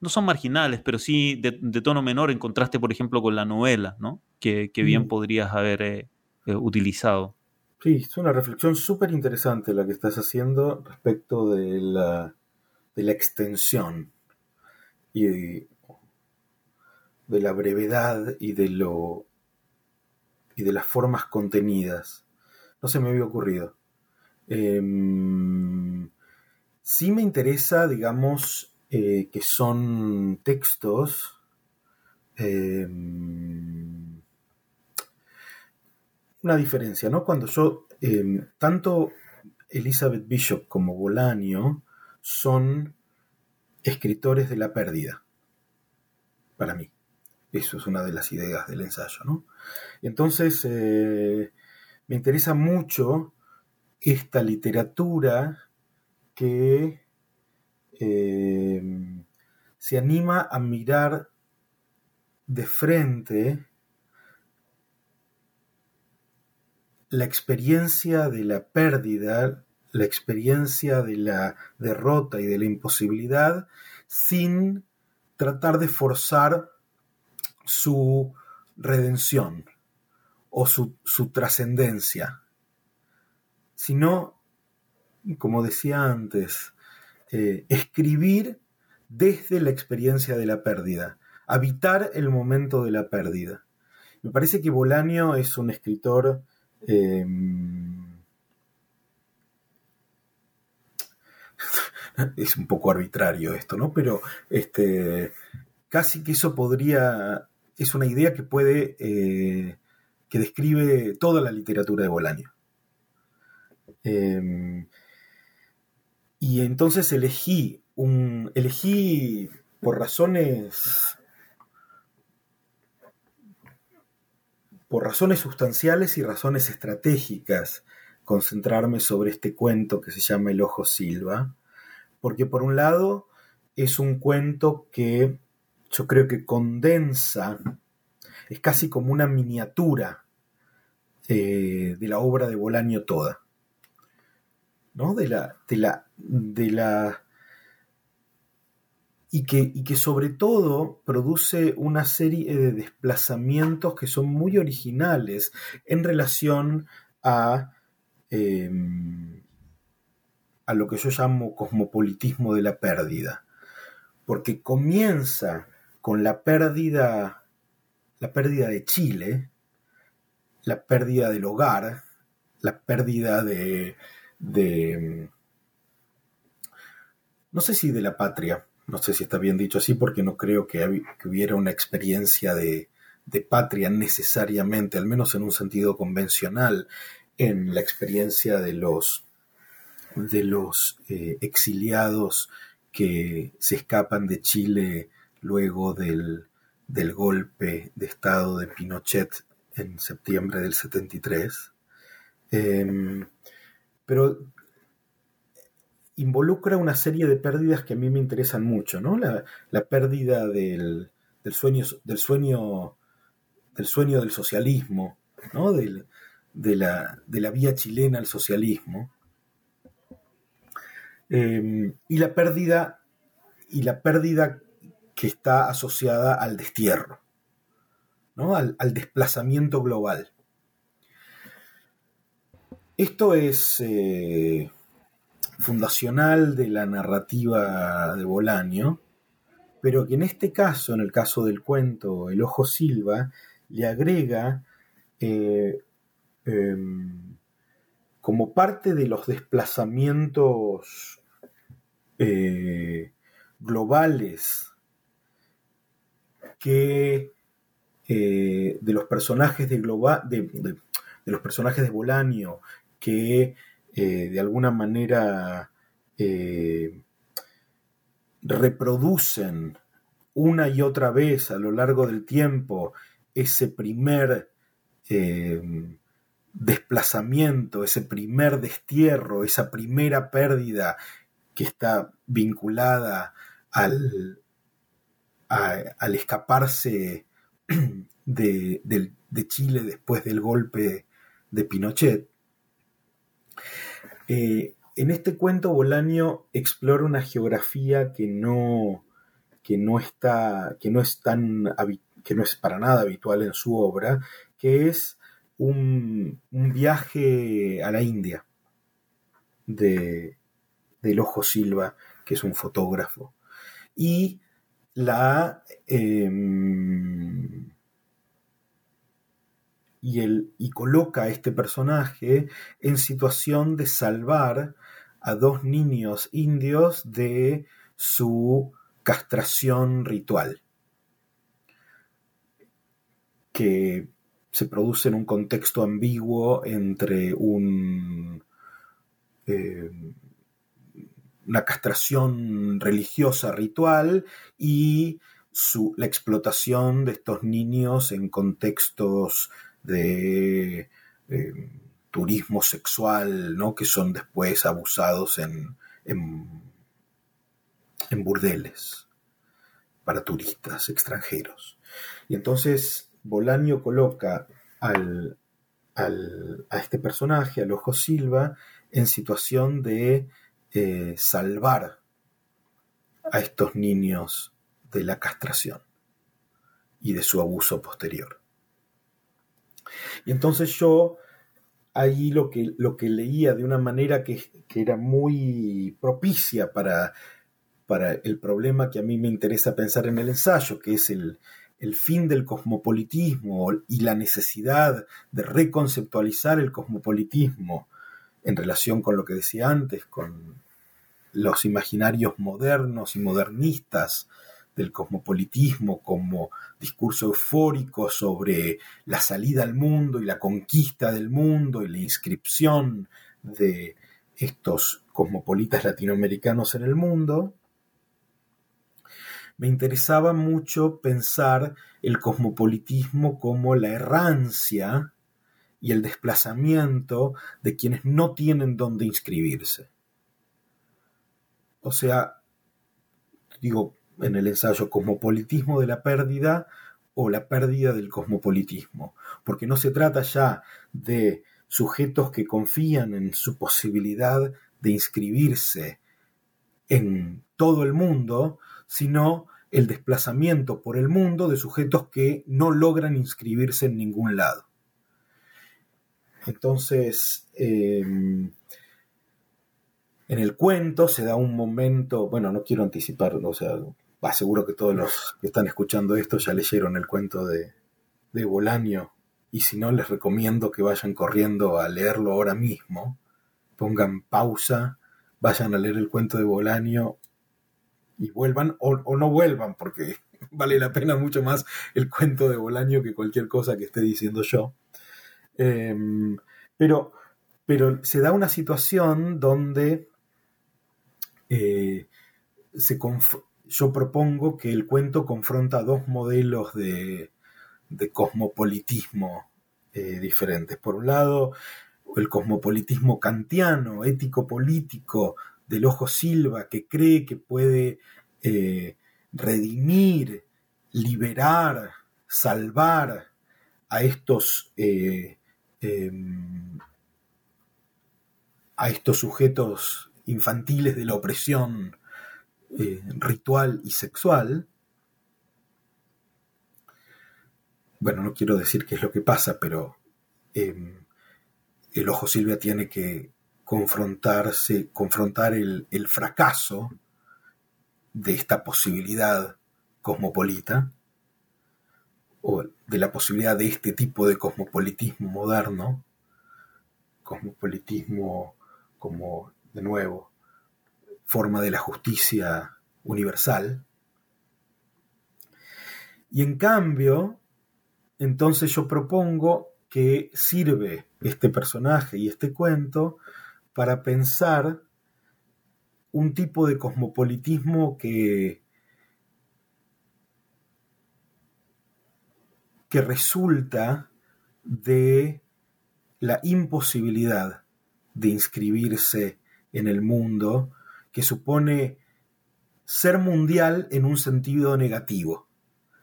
no son marginales, pero sí de, tono menor en contraste, por ejemplo, con la novela, ¿no? Que, bien mm. podrías haber eh, eh, utilizado. Sí, es una reflexión súper interesante la que estás haciendo respecto de la, de la extensión y de, la brevedad y de lo y de las formas contenidas. No se me había ocurrido. Em, sí me interesa, digamos, eh, que son textos em, una diferencia, ¿no? Cuando yo, em, tanto Elizabeth Bishop como Bolaño son escritores de la pérdida, para mí. Eso es una de las ideas del ensayo, ¿no? Entonces, eh, me interesa mucho esta literatura que eh, se anima a mirar de frente la experiencia de la pérdida, la experiencia de la derrota y de la imposibilidad, sin tratar de forzar su redención o su, su trascendencia, sino, como decía antes, eh, escribir desde la experiencia de la pérdida, habitar el momento de la pérdida. Me parece que Bolaño es un escritor em, es un poco arbitrario esto, ¿no? Pero este, casi que eso podría, es una idea que puede, eh, que describe toda la literatura de Bolaño. Em, y entonces elegí un. elegí por razones. por razones sustanciales y razones estratégicas concentrarme sobre este cuento que se llama El Ojo Silva, porque por un lado es un cuento que yo creo que condensa, es casi como una miniatura eh, de la obra de Bolaño toda. ¿no? De la, de la, de la, y que, y que sobre todo produce una serie de desplazamientos que son muy originales en relación a, em, a lo que yo llamo cosmopolitismo de la pérdida. Porque comienza con la pérdida, la pérdida de Chile, la pérdida del hogar, la pérdida de, de no sé si de la patria, no sé si está bien dicho así, porque no creo que, hubiera una experiencia de, patria necesariamente, al menos en un sentido convencional, en la experiencia de los, de los eh, exiliados que se escapan de Chile luego del, golpe de Estado de Pinochet en septiembre del 73. Em, pero involucra una serie de pérdidas que a mí me interesan mucho, ¿no? La, pérdida del, sueño, del sueño del sueño del socialismo, ¿no? de, la, vía chilena al socialismo. Em, y la pérdida y la pérdida que está asociada al destierro, ¿no? al, desplazamiento global. Esto es eh, fundacional de la narrativa de Bolaño, pero que en este caso, en el caso del cuento El Ojo Silva, le agrega eh, em, como parte de los desplazamientos eh, globales que eh, de los personajes de, de, los personajes de Bolaño que eh, de alguna manera eh, reproducen una y otra vez a lo largo del tiempo ese primer desplazamiento, ese primer destierro, esa primera pérdida que está vinculada al, al escaparse de, Chile después del golpe de Pinochet. Eh, en este cuento Bolaño explora una geografía que no, que no está, que no es tan que no es para nada habitual en su obra, que es un, viaje a la India de, del Ojo Silva, que es un fotógrafo. Y la em, y, y coloca a este personaje en situación de salvar a dos niños indios de su castración ritual, que se produce en un contexto ambiguo entre un, eh, una castración religiosa ritual y su, la explotación de estos niños en contextos de turismo sexual, ¿no? que son después abusados en, en, burdeles para turistas extranjeros. Y entonces Bolaño coloca al, a este personaje, al Ojo Silva, en situación de eh, salvar a estos niños de la castración y de su abuso posterior. Y entonces yo ahí lo que, lo que leía de una manera que, era muy propicia para, para, el problema que a mí me interesa pensar en el ensayo, que es el, el fin del cosmopolitismo y la necesidad de reconceptualizar el cosmopolitismo en relación con lo que decía antes, con los imaginarios modernos y modernistas del cosmopolitismo como discurso eufórico sobre la salida al mundo y la conquista del mundo y la inscripción de estos cosmopolitas latinoamericanos en el mundo, me interesaba mucho pensar el cosmopolitismo como la errancia y el desplazamiento de quienes no tienen dónde inscribirse. O sea, digo, en el ensayo Cosmopolitismo de la pérdida o la pérdida del cosmopolitismo, porque no se trata ya de sujetos que confían en su posibilidad de inscribirse en todo el mundo, sino el desplazamiento por el mundo de sujetos que no logran inscribirse en ningún lado. Entonces, em, en el cuento se da un momento, bueno, no quiero anticipar, o sea, seguro que todos los que están escuchando esto ya leyeron el cuento de, de Bolaño, y si no, les recomiendo que vayan corriendo a leerlo ahora mismo, pongan pausa, vayan a leer el cuento de Bolaño y vuelvan o, no vuelvan, porque vale la pena mucho más el cuento de Bolaño que cualquier cosa que esté diciendo yo. Em, pero, pero se da una situación donde eh, se yo propongo que el cuento confronta dos modelos de, cosmopolitismo eh, diferentes. Por un lado, el cosmopolitismo kantiano, ético-político, del ojo Silva, que cree que puede eh, redimir, liberar, salvar a estos, em, a estos sujetos infantiles de la opresión eh, ritual y sexual. Bueno, no quiero decir qué es lo que pasa, pero em, el ojo Silvia tiene que confrontarse, confrontar el, el fracaso de esta posibilidad cosmopolita o de la posibilidad de este tipo de cosmopolitismo moderno, cosmopolitismo como, de nuevo, forma de la justicia universal. Y en cambio, entonces yo propongo que sirve este personaje y este cuento para pensar un tipo de cosmopolitismo que, que resulta de la imposibilidad de inscribirse en el mundo que supone ser mundial en un sentido negativo,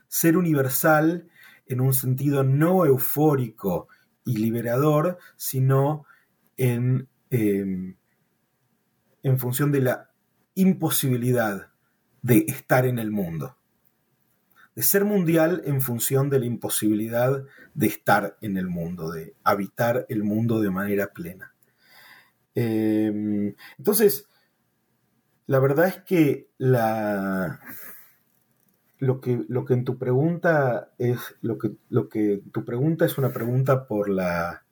ser universal en un sentido no eufórico y liberador, sino en, em, en función de la imposibilidad de estar en el mundo. De ser mundial en función de la imposibilidad de estar en el mundo, de habitar el mundo de manera plena. Em, entonces, la verdad es que la, lo que, lo que en tu pregunta es lo que, lo que tu pregunta es una pregunta por la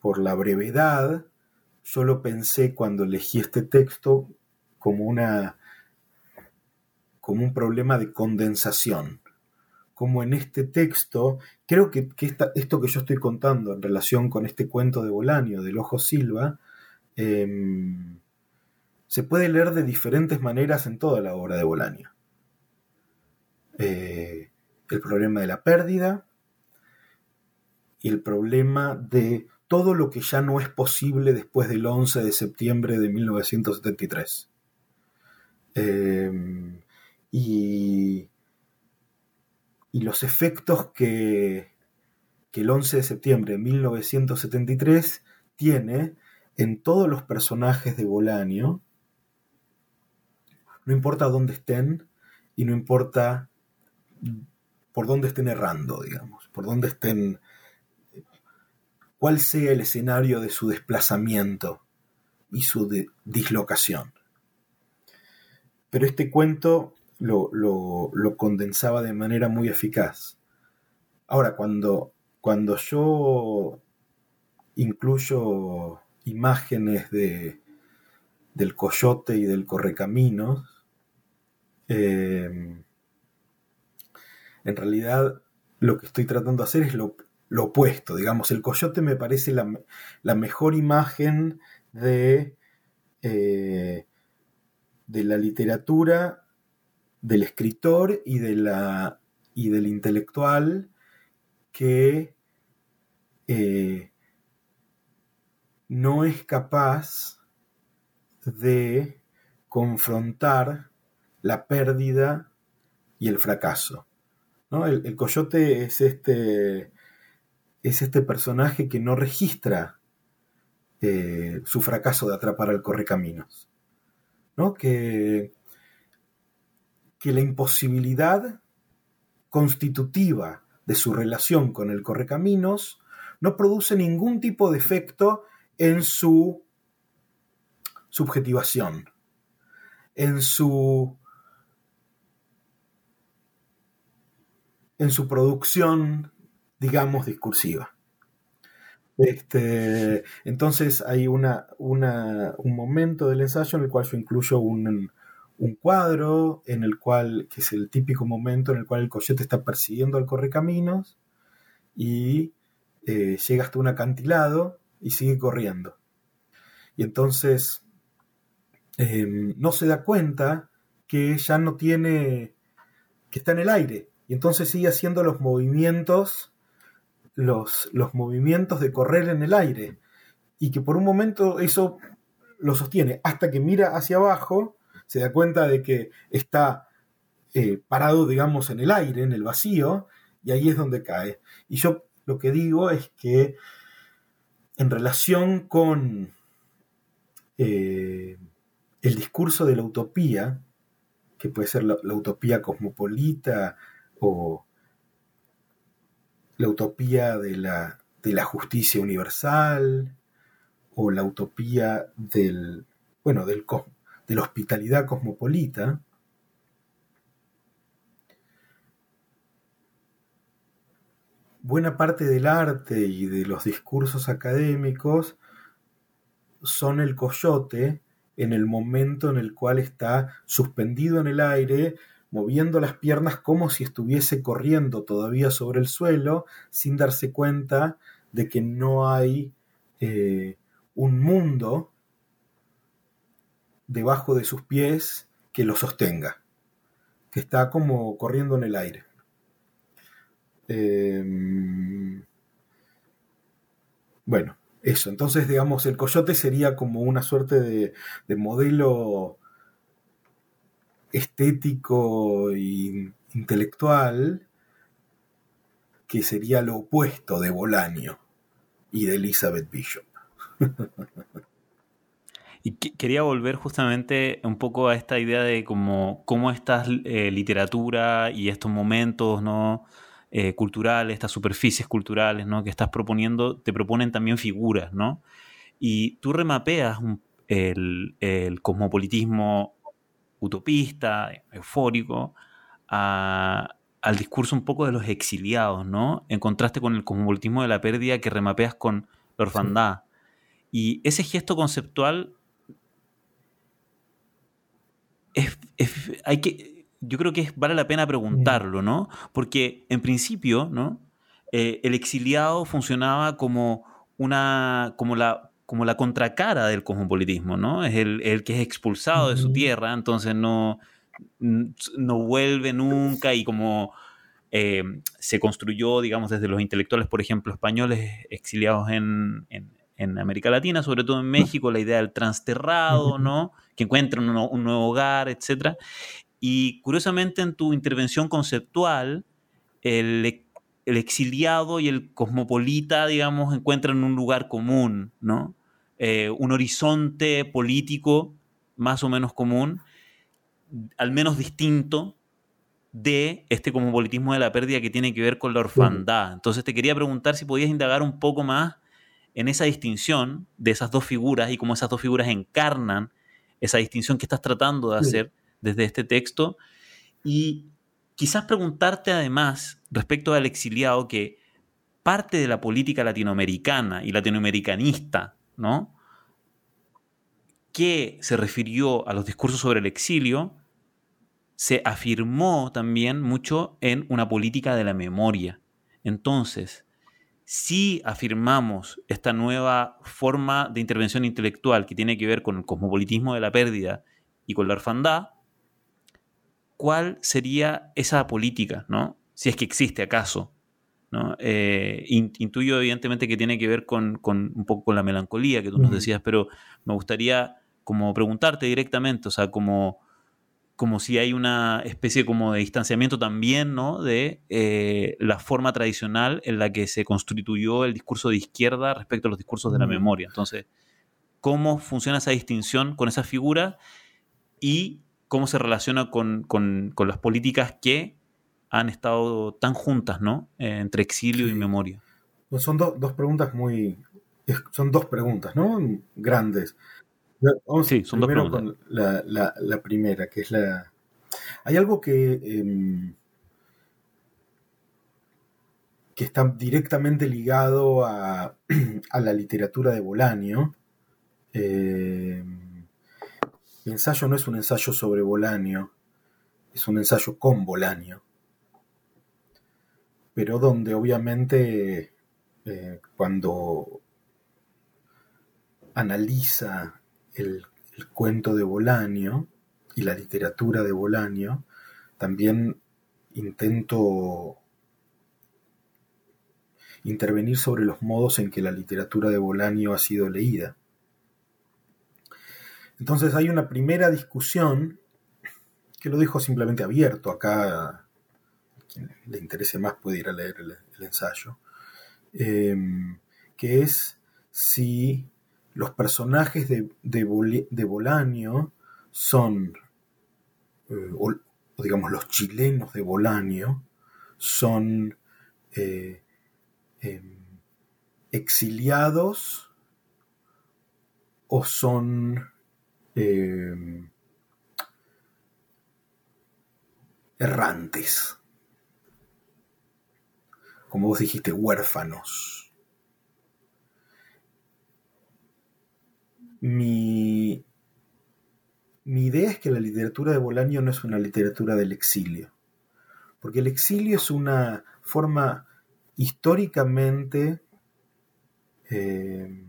por la brevedad. Yo lo pensé cuando elegí este texto como una como un problema de condensación. Como en este texto, creo que, esto que yo estoy contando en relación con este cuento de Bolaño, del Ojo Silva, em, se puede leer de diferentes maneras en toda la obra de Bolaño. Eh, el problema de la pérdida y el problema de todo lo que ya no es posible después del 11 de septiembre de 1973. Eh, y, y, los efectos que, que el 11 de septiembre de 1973 tiene en todos los personajes de Bolaño, no importa dónde estén y no importa por dónde estén errando, digamos, por dónde estén, cuál sea el escenario de su desplazamiento y su dislocación. Pero este cuento lo, condensaba de manera muy eficaz. Ahora, cuando, cuando yo incluyo imágenes de, del coyote y del correcaminos, eh, en realidad lo que estoy tratando de hacer es lo, opuesto, digamos, el coyote me parece la, mejor imagen de, eh, de la literatura, del escritor y, de la, y del intelectual que eh, no es capaz de confrontar la pérdida y el fracaso. El, coyote es este, es este personaje que no registra eh, su fracaso de atrapar al correcaminos, ¿no? que, que la imposibilidad constitutiva de su relación con el correcaminos no produce ningún tipo de efecto en su subjetivación, en su en su producción, digamos, discursiva. Este, entonces hay una, un momento del ensayo en el cual yo incluyo un, cuadro, en el cual, que es el típico momento en el cual el coyote está persiguiendo al correcaminos y eh, llega hasta un acantilado y sigue corriendo. Y entonces em, no se da cuenta que ya no tiene, que está en el aire, y entonces sigue haciendo los movimientos, los, los movimientos de correr en el aire, y que por un momento eso lo sostiene, hasta que mira hacia abajo, se da cuenta de que está eh, parado, digamos, en el aire, en el vacío, y ahí es donde cae. Y yo lo que digo es que en relación con eh, el discurso de la utopía, que puede ser la utopía cosmopolita, o la utopía de la, de la justicia universal, o la utopía del, bueno, del, de la hospitalidad cosmopolita, buena parte del arte y de los discursos académicos son el coyote en el momento en el cual está suspendido en el aire moviendo las piernas como si estuviese corriendo todavía sobre el suelo, sin darse cuenta de que no hay eh, un mundo debajo de sus pies que lo sostenga, que está como corriendo en el aire. Em, bueno, eso. Entonces, digamos, el coyote sería como una suerte de, de modelo estético e intelectual que sería lo opuesto de Bolaño y de Elizabeth Bishop. Y quería volver justamente un poco a esta idea de cómo, cómo esta eh, literatura y estos momentos ¿no? Eh, culturales, estas superficies culturales ¿no? que estás proponiendo, te proponen también figuras, ¿no? Y tú remapeas el, el, cosmopolitismo utopista, eufórico, al discurso un poco de los exiliados, ¿no? En contraste con el cosmopolitismo de la pérdida que remapeas con la orfandad. Y ese gesto conceptual hay que, yo creo que vale la pena preguntarlo, ¿no? Porque en principio, ¿no? Eh, el exiliado funcionaba como una, como la como la contracara del cosmopolitismo, ¿no? Es el, que es expulsado de su tierra, entonces no, no vuelve nunca y como eh, se construyó, digamos, desde los intelectuales, por ejemplo, españoles exiliados en, América Latina, sobre todo en México, la idea del transterrado, ¿no? Que encuentran un, nuevo hogar, etc. Y curiosamente en tu intervención conceptual, el, el exiliado y el cosmopolita, digamos, encuentran un lugar común, ¿no? Eh, un horizonte político más o menos común, al menos distinto de este cosmopolitismo de la pérdida que tiene que ver con la orfandad. Entonces te quería preguntar si podías indagar un poco más en esa distinción de esas dos figuras y cómo esas dos figuras encarnan esa distinción que estás tratando de hacer desde este texto. Y quizás preguntarte además respecto al exiliado que parte de la política latinoamericana y latinoamericanista, ¿no? que se refirió a los discursos sobre el exilio, se afirmó también mucho en una política de la memoria. Entonces, si afirmamos esta nueva forma de intervención intelectual que tiene que ver con el cosmopolitismo de la pérdida y con la orfandad, ¿cuál sería esa política, ¿no? Si es que existe acaso. ¿no? Eh, intuyo evidentemente que tiene que ver con, un poco con la melancolía que tú nos decías, pero me gustaría como preguntarte directamente, o sea, como, como si hay una especie como de distanciamiento también, ¿no? De eh, la forma tradicional en la que se constituyó el discurso de izquierda respecto a los discursos de la memoria. Entonces, ¿cómo funciona esa distinción con esa figura? Y cómo se relaciona con, las políticas que han estado tan juntas, ¿no? Eh, entre exilio y memoria. Pues son dos preguntas muy... Son dos preguntas, ¿no? Grandes. Vamos sí, son primero dos con la, primera, que es la... Hay algo que... Em, que está directamente ligado a, la literatura de Bolaño. Eh, mi ensayo no es un ensayo sobre Bolaño, es un ensayo con Bolaño, pero donde obviamente eh, cuando analiza el, cuento de Bolaño y la literatura de Bolaño, también intento intervenir sobre los modos en que la literatura de Bolaño ha sido leída. Entonces hay una primera discusión que lo dejo simplemente abierto. Acá, quien le interese más puede ir a leer el, ensayo. Em, que es si los personajes de, de, Bolaño son, eh, o, digamos los chilenos de Bolaño, son eh, Em, exiliados o son em, errantes. Como vos dijiste, huérfanos. Mi, mi idea es que la literatura de Bolaño no es una literatura del exilio, porque el exilio es una forma históricamente eh,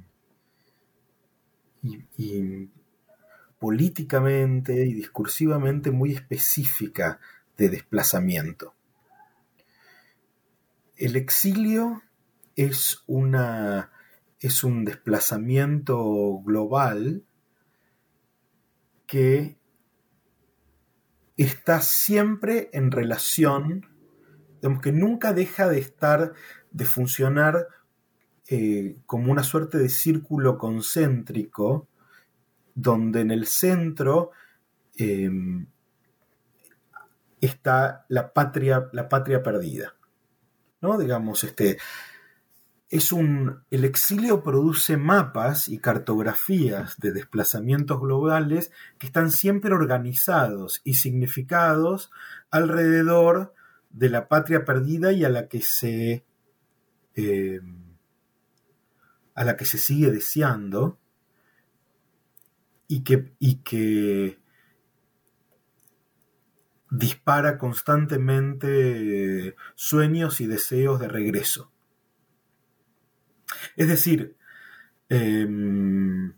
y, políticamente y discursivamente muy específica de desplazamiento. El exilio es, una, es un desplazamiento global que está siempre en relación Digamos que nunca deja de estar, de funcionar eh, como una suerte de círculo concéntrico, donde en el centro em, está la patria, la patria perdida. ¿no? Digamos, este, es un, el exilio produce mapas y cartografías de desplazamientos globales que están siempre organizados y significados alrededor de la patria perdida y a la que se eh, a la que se sigue deseando y que, y que dispara constantemente sueños y deseos de regreso. Es decir, em,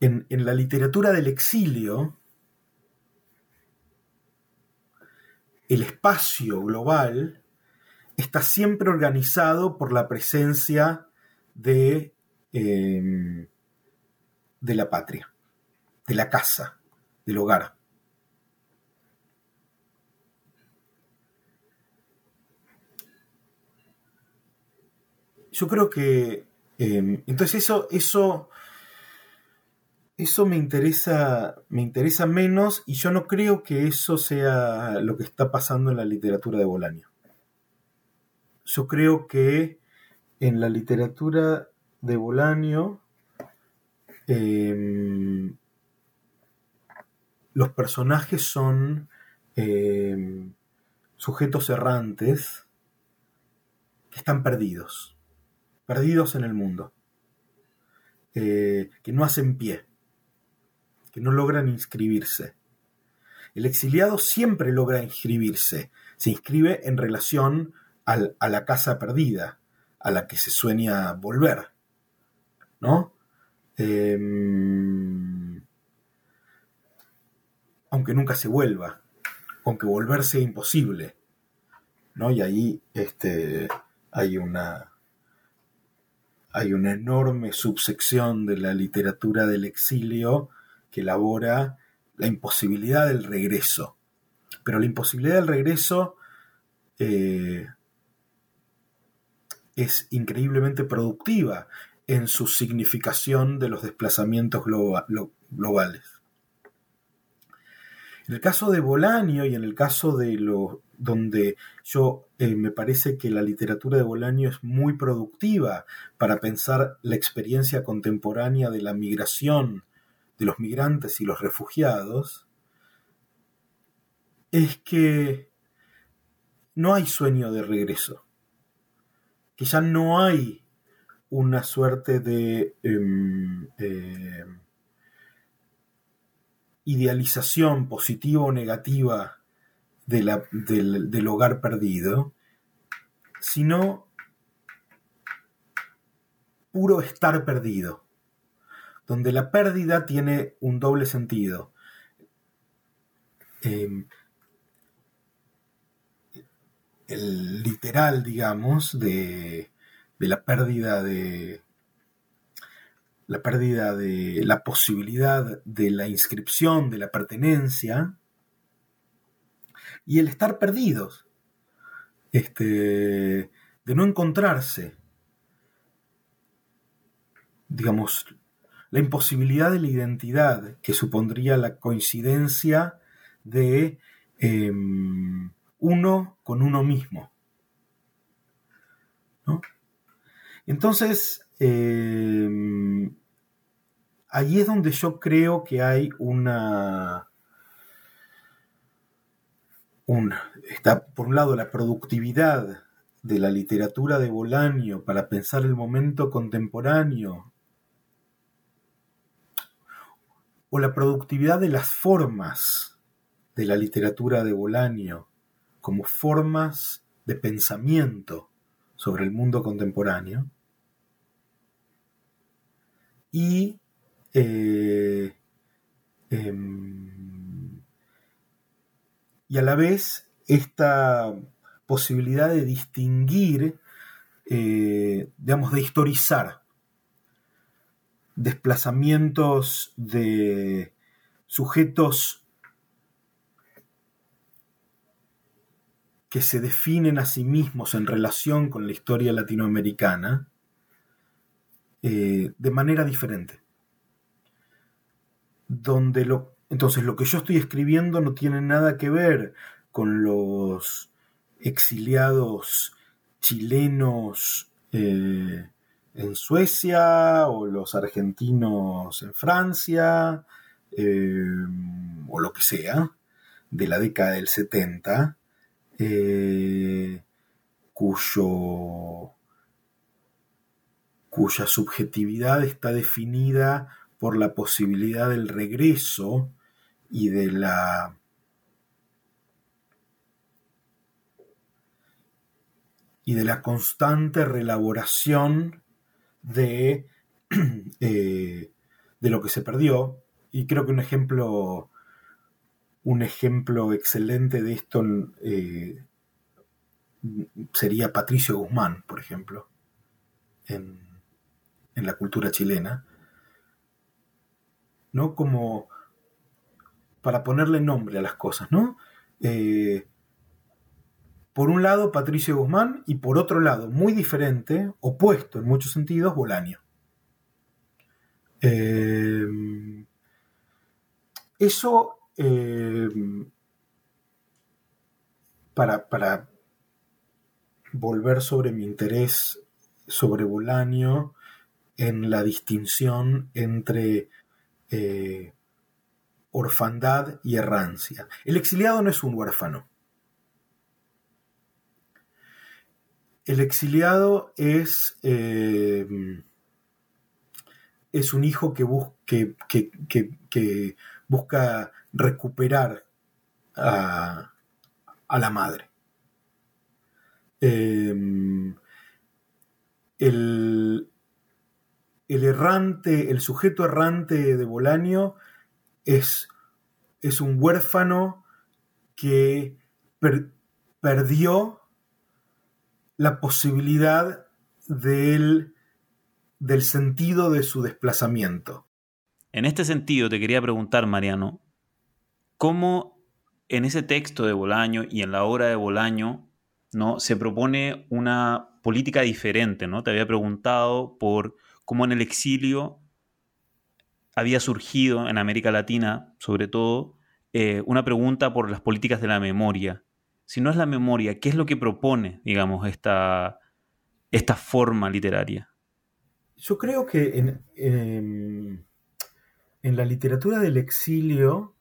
en, en la literatura del exilio, el espacio global está siempre organizado por la presencia de, em, de la patria, de la casa, del hogar. Yo creo que em, entonces eso, eso eso me interesa, me interesa menos y yo no creo que eso sea lo que está pasando en la literatura de Bolaño. Yo creo que en la literatura de Bolaño em, los personajes son em, sujetos errantes que están perdidos, perdidos en el mundo, eh, que no hacen pie que no logran inscribirse. El exiliado siempre logra inscribirse, se inscribe en relación a la casa perdida, a la que se sueña volver, ¿no? Em, aunque nunca se vuelva, aunque volver sea imposible, ¿no? Y ahí este, hay una hay una enorme subsección de la literatura del exilio que elabora la imposibilidad del regreso. Pero la imposibilidad del regreso eh, es increíblemente productiva en su significación de los desplazamientos globales. En el caso de Bolaño y en el caso de lo donde yo eh, me parece que la literatura de Bolaño es muy productiva para pensar la experiencia contemporánea de la migración de los migrantes y los refugiados, es que no hay sueño de regreso, que ya no hay una suerte de em, em, idealización positiva o negativa del, hogar perdido, sino puro estar perdido, donde la pérdida tiene un doble sentido. Em, el literal, digamos, de, de la pérdida de la pérdida de la posibilidad de la inscripción, de la pertenencia, y el estar perdidos, este, de no encontrarse, digamos, la imposibilidad de la identidad que supondría la coincidencia de em, uno con uno mismo. Entonces, em, ahí es donde yo creo que hay una, está por un lado la productividad de la literatura de Bolaño para pensar el momento contemporáneo o la productividad de las formas de la literatura de Bolaño como formas de pensamiento sobre el mundo contemporáneo y eh, em, y a la vez esta posibilidad de distinguir, eh, digamos, de historizar desplazamientos de sujetos que se definen a sí mismos en relación con la historia latinoamericana eh, de manera diferente. Donde lo entonces lo que yo estoy escribiendo no tiene nada que ver con los exiliados chilenos eh, en Suecia o los argentinos en Francia eh, o lo que sea de la década del 70 eh, cuyo cuya subjetividad está definida por la posibilidad del regreso y de la y de la constante relaboración de, eh, de lo que se perdió. Y creo que un ejemplo, un ejemplo excelente de esto eh, sería Patricio Guzmán, por ejemplo, en, en la cultura chilena. ¿No? Como para ponerle nombre a las cosas, ¿no? Eh, por un lado, Patricio Guzmán, y por otro lado, muy diferente, opuesto en muchos sentidos, Bolaño. Eh, eso, eh, para, para, volver sobre mi interés sobre Bolaño en la distinción entre orfandad y errancia. El exiliado no es un huérfano. El exiliado es, eh, es un hijo que, busca recuperar a, la madre. Eh, el, el, errante, el sujeto errante de Bolaño es, es un huérfano que perdió la posibilidad del, del sentido de su desplazamiento. En este sentido, te quería preguntar, Mariano, ¿cómo en ese texto de Bolaño y en la obra de Bolaño ¿no? se propone una política diferente? ¿no? Te había preguntado por cómo en el exilio había surgido en América Latina, sobre todo, eh, una pregunta por las políticas de la memoria. Si no es la memoria, ¿qué es lo que propone, digamos, esta, esta forma literaria? Yo creo que en, en, la literatura del exilio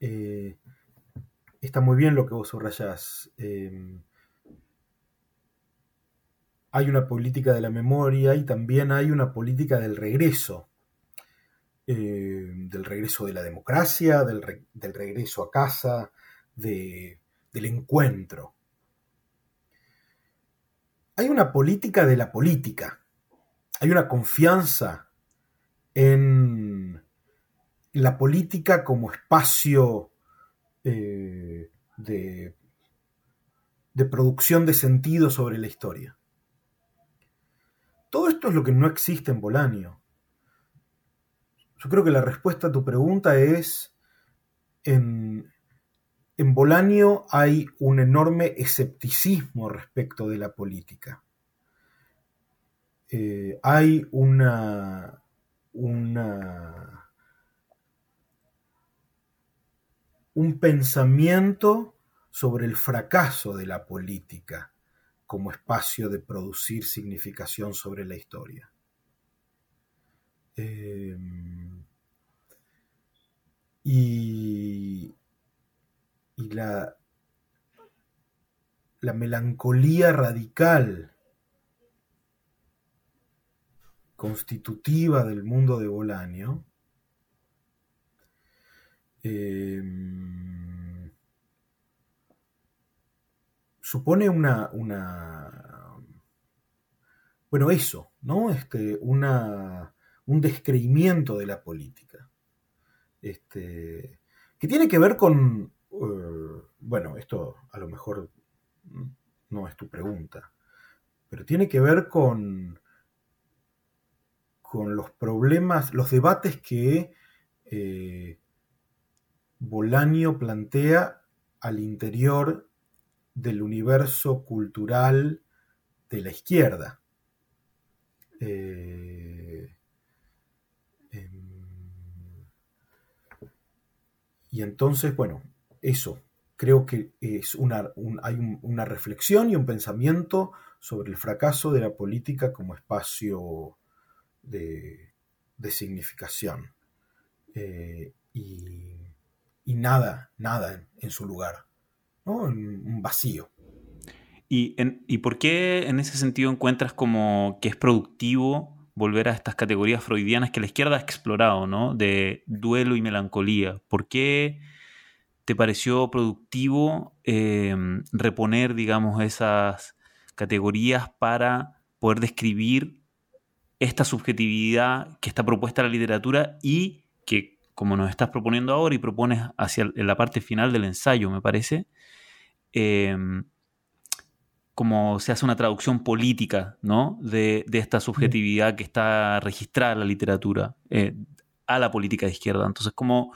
eh, está muy bien lo que vos subrayás. Eh, hay una política de la memoria y también hay una política del regreso. Eh, del regreso de la democracia, del, regreso a casa, del encuentro. Hay una política de la política, hay una confianza en la política como espacio eh, de, de producción de sentido sobre la historia. Esto es lo que no existe en Bolanio. Yo creo que la respuesta a tu pregunta es, en, en Bolanio hay un enorme escepticismo respecto de la política. Eh, hay una, una, un pensamiento sobre el fracaso de la política como espacio de producir significación sobre la historia. Em, y, la, la melancolía radical constitutiva del mundo de Bolanio em, supone una, bueno eso no este una un descreimiento de la política. Este, que tiene que ver con, eh, bueno, esto a lo mejor no es tu pregunta, pero tiene que ver con, con los problemas, los debates que eh, Bolanio plantea al interior del universo cultural de la izquierda. Eh, Y entonces, bueno, eso, creo que es una, hay una reflexión y un pensamiento sobre el fracaso de la política como espacio de, significación. Eh, y, nada, nada en, su lugar, un vacío. ¿Y, ¿Y por qué en ese sentido encuentras como que es productivo volver a estas categorías freudianas que la izquierda ha explorado, ¿no? De duelo y melancolía. ¿Por qué te pareció productivo em, reponer, digamos, esas categorías para poder describir esta subjetividad que está propuesta en la literatura y que, como nos estás proponiendo ahora y propones hacia la parte final del ensayo, me parece, em, como se hace una traducción política ¿no? de, esta subjetividad que está registrada en la literatura eh, a la política de izquierda. Entonces, como,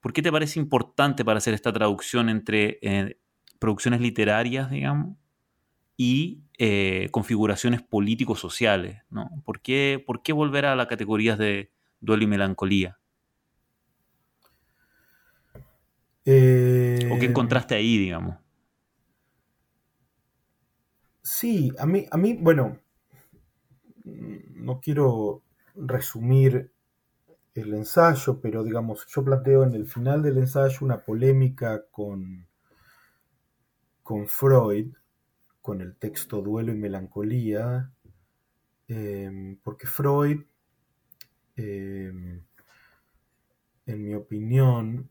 ¿por qué te parece importante para hacer esta traducción entre eh, producciones literarias, digamos, y eh, configuraciones político-sociales? ¿no? ¿Por, qué, ¿Por qué volver a las categorías de duelo y melancolía? ¿O qué encontraste ahí, digamos? Sí, a mí, a mí, bueno, no quiero resumir el ensayo, pero digamos, yo planteo en el final del ensayo una polémica con, con Freud, con el texto Duelo y Melancolía, em, porque Freud, em, en mi opinión,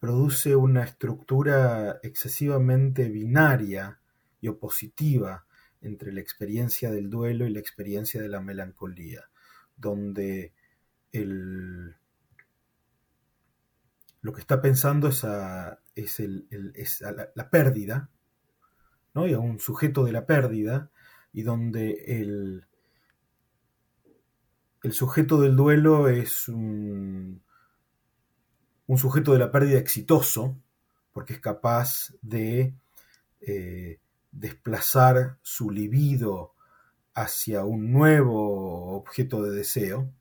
produce una estructura excesivamente binaria y opositiva entre la experiencia del duelo y la experiencia de la melancolía, donde el, lo que está pensando es a, es el, la, pérdida, ¿no? y a un sujeto de la pérdida, y donde el, el sujeto del duelo es un, un, sujeto de la pérdida exitoso, porque es capaz de eh, desplazar su libido hacia un nuevo objeto de deseo.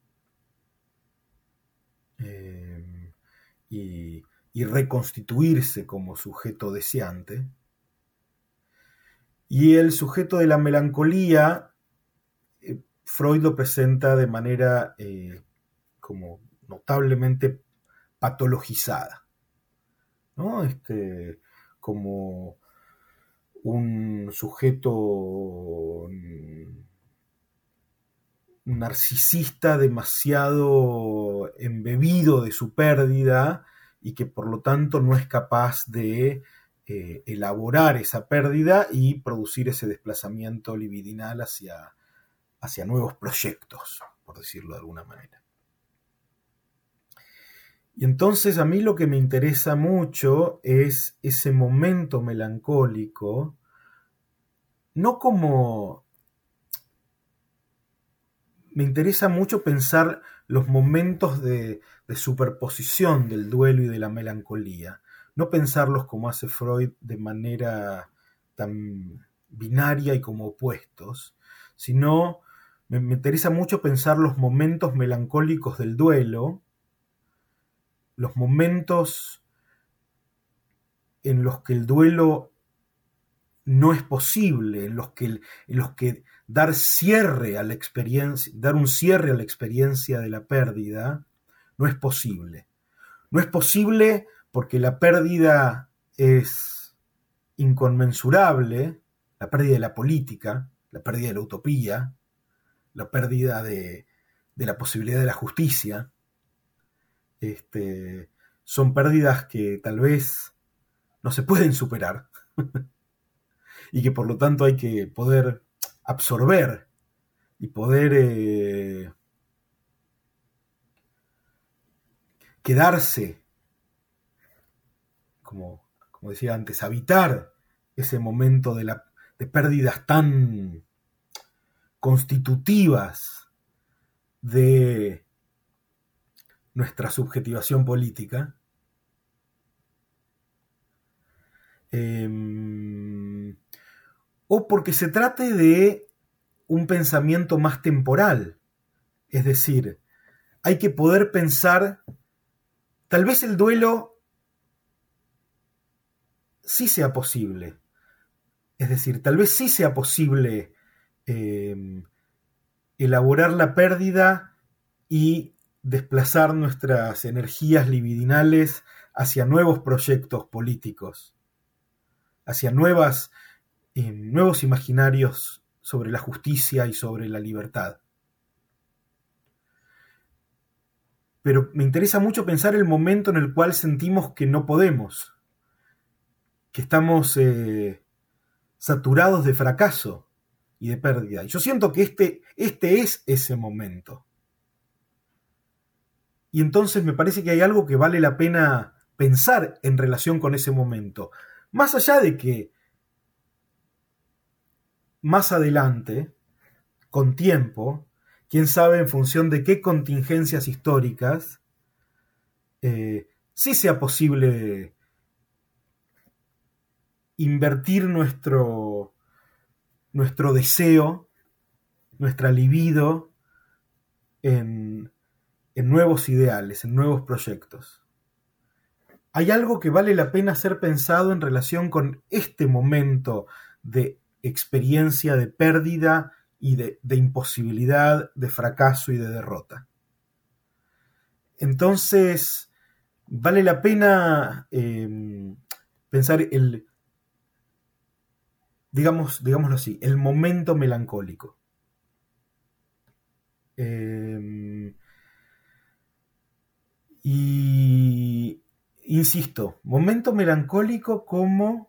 Eh, y, reconstituirse como sujeto deseante. Y el sujeto de la melancolía, eh, Freud lo presenta de manera eh, como notablemente patologizada, ¿no? Este, como un sujeto narcisista demasiado embebido de su pérdida y que por lo tanto no es capaz de eh, elaborar esa pérdida y producir ese desplazamiento libidinal hacia, hacia nuevos proyectos, por decirlo de alguna manera. Y entonces a mí lo que me interesa mucho es ese momento melancólico, no como... Me interesa mucho pensar los momentos de, superposición del duelo y de la melancolía, no pensarlos como hace Freud de manera tan binaria y como opuestos, sino me, me interesa mucho pensar los momentos melancólicos del duelo, los momentos en los que el duelo no es posible, en los que, los que dar cierre a la experiencia, dar un cierre a la experiencia de la pérdida, no es posible. No es posible porque la pérdida es inconmensurable, la pérdida de la política, la pérdida de la utopía, la pérdida de, de la posibilidad de la justicia, este, son pérdidas que tal vez no se pueden superar y que por lo tanto hay que poder absorber y poder eh, quedarse, como, como, decía antes, habitar ese momento de, la, de pérdidas tan constitutivas de nuestra subjetivación política. Em, o porque se trate de un pensamiento más temporal. Es decir, hay que poder pensar, tal vez el duelo sí sea posible. Es decir, tal vez sí sea posible em, elaborar la pérdida y desplazar nuestras energías libidinales hacia nuevos proyectos políticos, hacia nuevas, nuevos imaginarios sobre la justicia y sobre la libertad. Pero me interesa mucho pensar el momento en el cual sentimos que no podemos, que estamos eh, saturados de fracaso y de pérdida. Y yo siento que este, este es ese momento. Y entonces me parece que hay algo que vale la pena pensar en relación con ese momento. Más allá de que más adelante, con tiempo, quién sabe en función de qué contingencias históricas, eh, sí sea posible invertir nuestro, nuestro deseo, nuestra libido en en nuevos ideales, en nuevos proyectos. Hay algo que vale la pena ser pensado en relación con este momento de experiencia de pérdida y de, imposibilidad, de fracaso y de derrota. Entonces, vale la pena em, pensar el, digamos, digámoslo así, el momento melancólico. Em, y, insisto, momento melancólico como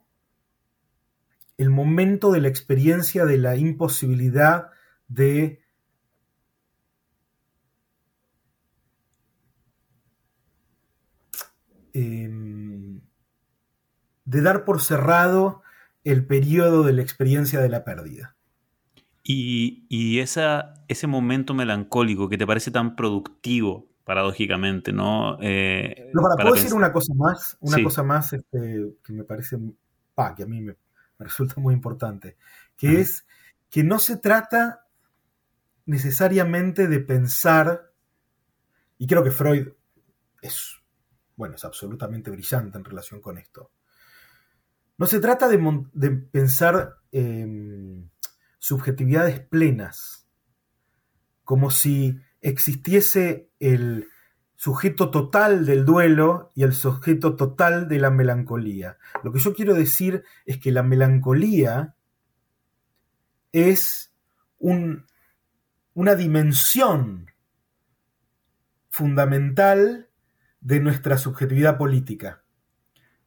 el momento de la experiencia de la imposibilidad de em, de dar por cerrado el periodo de la experiencia de la pérdida. Y, ese momento melancólico que te parece tan productivo paradójicamente, ¿no? Eh, para, ¿Puedo decir una cosa más? Una cosa más este, que me parece, que a mí me, resulta muy importante, que es que no se trata necesariamente de pensar, y creo que Freud es bueno, es absolutamente brillante en relación con esto. No se trata de, pensar em, subjetividades plenas, como si existiese el sujeto total del duelo y el sujeto total de la melancolía. Lo que yo quiero decir es que la melancolía es una dimensión fundamental de nuestra subjetividad política.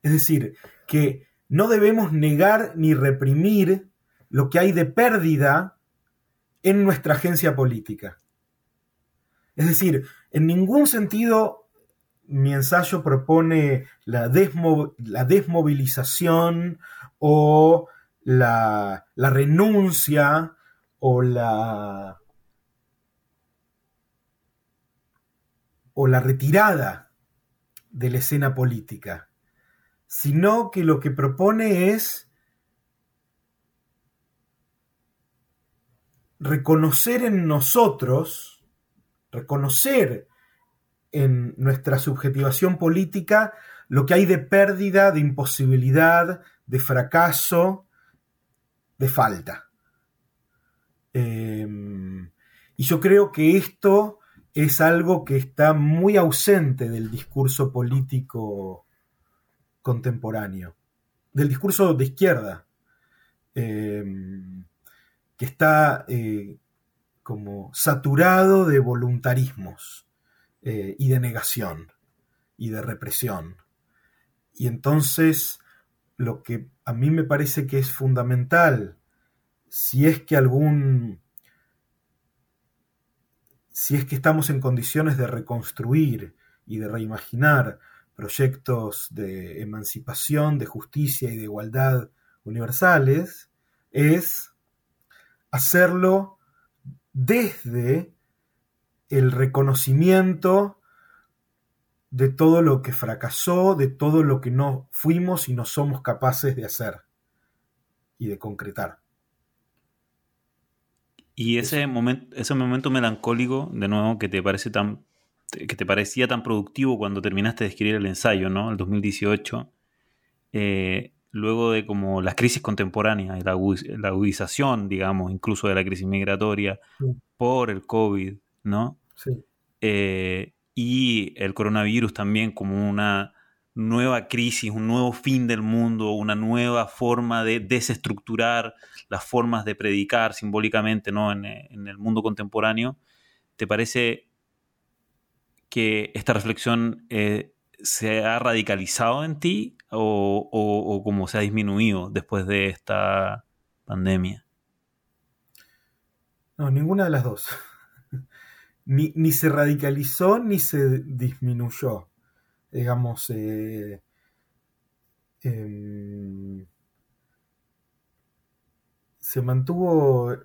Es decir, que no debemos negar ni reprimir lo que hay de pérdida en nuestra agencia política. Es decir, en ningún sentido mi ensayo propone la, desmovilización o la, renuncia o la retirada de la escena política, sino que lo que propone es reconocer en nosotros, reconocer en nuestra subjetivación política lo que hay de pérdida, de imposibilidad, de fracaso, de falta. Em, y yo creo que esto es algo que está muy ausente del discurso político contemporáneo, del discurso de izquierda, em, que está eh, como saturado de voluntarismos eh, y de negación y de represión. Y entonces lo que a mí me parece que es fundamental, si es que algún si es que estamos en condiciones de reconstruir y de reimaginar proyectos de emancipación, de justicia y de igualdad universales, es hacerlo desde el reconocimiento de todo lo que fracasó, de todo lo que no fuimos y no somos capaces de hacer y de concretar. Y ese momento, ese momento melancólico, de nuevo, que te parece tan que te parecía tan productivo cuando terminaste de escribir el ensayo, ¿no? El 2018, eh, luego de como las crisis contemporáneas, la, la agudización, digamos, incluso de la crisis migratoria por el COVID, ¿no? Sí. Eh, y el coronavirus también como una nueva crisis, un nuevo fin del mundo, una nueva forma de desestructurar las formas de predicar simbólicamente ¿no? en, el mundo contemporáneo, ¿te parece que esta reflexión eh, se ha radicalizado en ti o, o, cómo se ha disminuido después de esta pandemia? No, ninguna de las dos. ni, ni se radicalizó ni se disminuyó digamos, eh, em, se mantuvo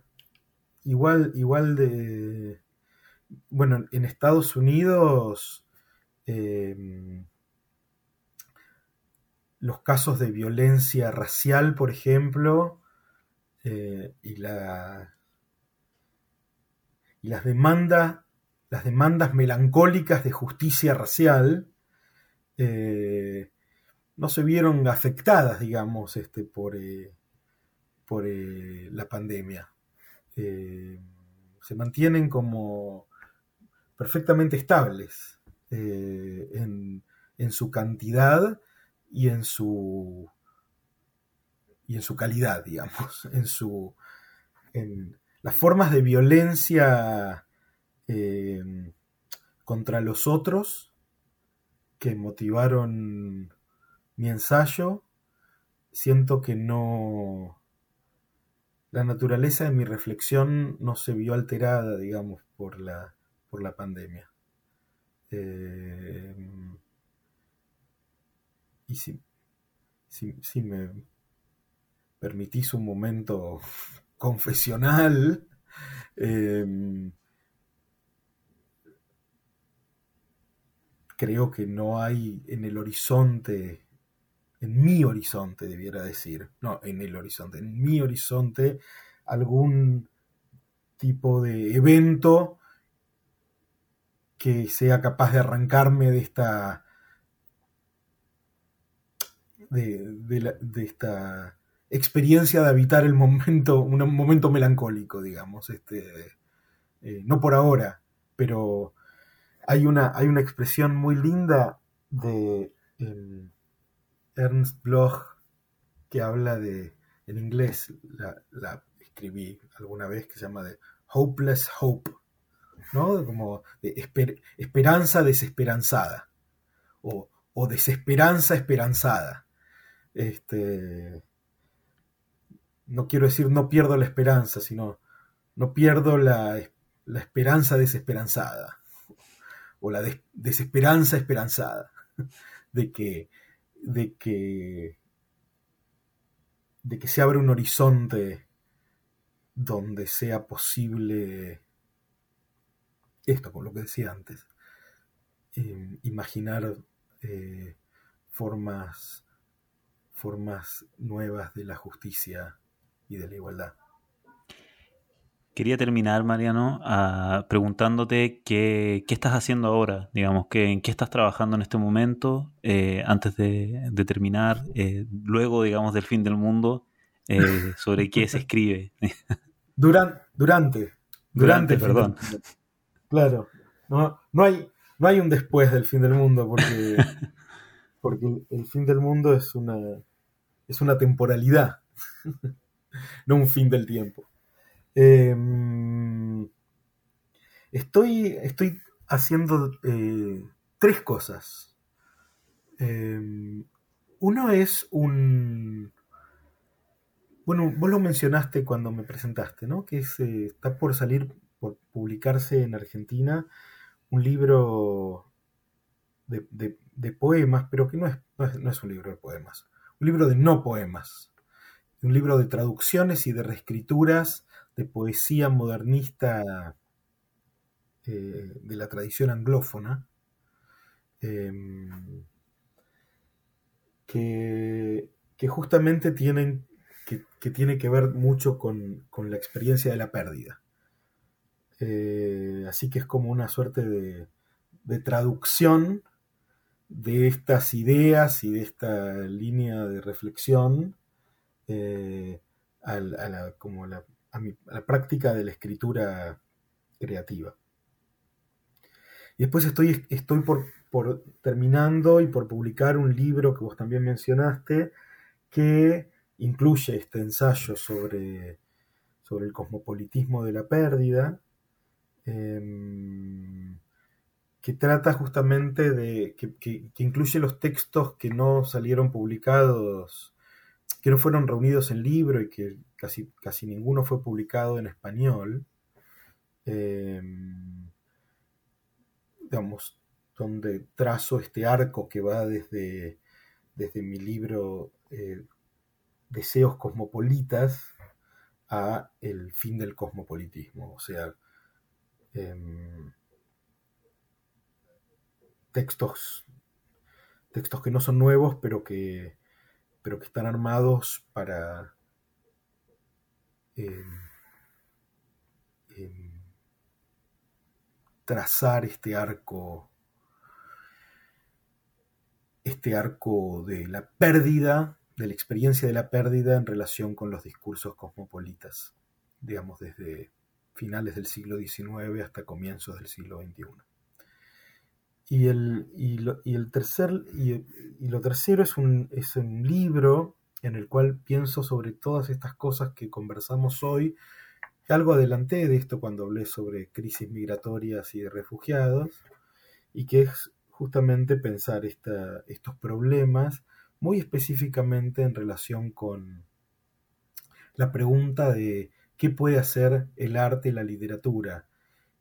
igual, igual de, bueno, en Estados Unidos em, los casos de violencia racial, por ejemplo, eh, y, la, y las demandas, las demandas melancólicas de justicia racial, eh, no se vieron afectadas, digamos, este, por, por eh, la pandemia. se mantienen como perfectamente estables en, su cantidad y en su y en su calidad, digamos, en su en las formas de violencia contra los otros que motivaron mi ensayo, siento que no... La naturaleza de mi reflexión no se vio alterada, digamos, por la, por la pandemia. Eh, y si, si, me permitís un momento confesional, eh, creo que no hay en el horizonte, en mi horizonte debiera decir, no en el horizonte, en mi horizonte algún tipo de evento que sea capaz de arrancarme de esta de, esta experiencia de habitar el momento, un momento melancólico, digamos. Este, eh, no por ahora, pero hay una, hay una expresión muy linda de em, Ernst Bloch que habla de, en inglés, la, escribí alguna vez, que se llama de hopeless hope, ¿no? Como de esperanza desesperanzada, o, o, desesperanza esperanzada. Este, no quiero decir no pierdo la esperanza, sino no pierdo la, la esperanza desesperanzada, o la desesperanza esperanzada, de que, de que de que se abre un horizonte donde sea posible esto, por lo que decía antes, eh, imaginar eh, formas, formas nuevas de la justicia y de la igualdad. Quería terminar, Mariano, ah, preguntándote qué, estás haciendo ahora, digamos, que, en qué estás trabajando en este momento, eh, antes de, terminar, eh, luego, digamos, del fin del mundo, eh, sobre qué se escribe. durante, durante, durante, perdón. Claro, no, no, hay, no hay un después del fin del mundo, porque, porque el fin del mundo es una, es una temporalidad, no un fin del tiempo. Em, estoy, estoy haciendo eh, tres cosas. Em, uno es un... Bueno, vos lo mencionaste cuando me presentaste, ¿no? Que eh, está por salir, por publicarse en Argentina, un libro de, poemas, pero que no es, no es un libro de poemas, un libro de no poemas, un libro de traducciones y de reescrituras de poesía modernista eh, de la tradición anglófona, em, que, justamente tienen, que, tiene que ver mucho con, la experiencia de la pérdida. Eh, así que es como una suerte de, traducción de estas ideas y de esta línea de reflexión eh, a, la, como la, la práctica de la escritura creativa. Y después estoy, estoy por, terminando y por publicar un libro que vos también mencionaste, que incluye este ensayo sobre, sobre el cosmopolitismo de la pérdida, em, que trata justamente de, que, que, incluye los textos que no salieron publicados que no fueron reunidos en libro y que casi, casi ninguno fue publicado en español, eh, digamos, donde trazo este arco que va desde, desde mi libro eh, Deseos Cosmopolitas a el fin del cosmopolitismo, o sea, em, textos, textos que no son nuevos, pero que pero que están armados para em, em, trazar este arco, este arco de la pérdida, de la experiencia de la pérdida en relación con los discursos cosmopolitas, digamos desde finales del siglo XIX hasta comienzos del siglo XXI. Y, el, y, lo, y el tercer, y, lo tercero es un, es un libro en el cual pienso sobre todas estas cosas que conversamos hoy. Algo adelanté de esto cuando hablé sobre crisis migratorias y de refugiados, y que es justamente pensar esta, estos problemas muy específicamente en relación con la pregunta de qué puede hacer el arte y la literatura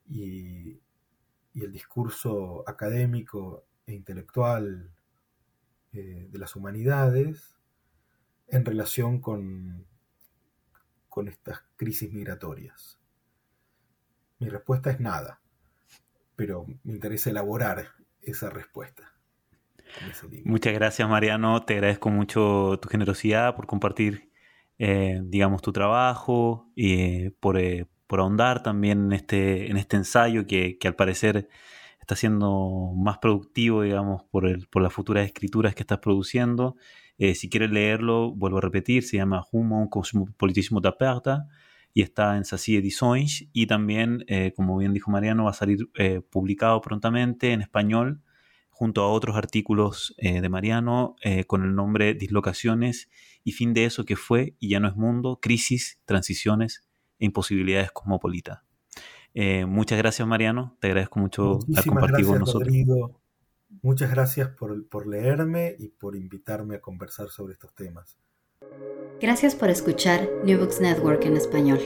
y, y el discurso académico e intelectual eh, de las humanidades en relación con, con estas crisis migratorias. Mi respuesta es nada, pero me interesa elaborar esa respuesta. Muchas gracias Mariano, te agradezco mucho tu generosidad por compartir, eh, digamos, tu trabajo y por, eh, por ahondar también en este, en este ensayo que, al parecer está siendo más productivo, digamos, por, el, por las futuras escrituras que estás produciendo. Eh, si quieres leerlo, vuelvo a repetir, se llama Humo Cosmopolitismo da Perta y está en Saci Edições y también, eh, como bien dijo Mariano, va a salir eh, publicado prontamente en español junto a otros artículos de Mariano con el nombre Dislocaciones y fin de eso que fue y ya no es mundo, crisis, transiciones imposibilidades cosmopolitas. muchas gracias Mariano, te agradezco mucho haber compartido con nosotros. Muchas gracias por, por leerme y por invitarme a conversar sobre estos temas. Gracias por escuchar New Books Network en español.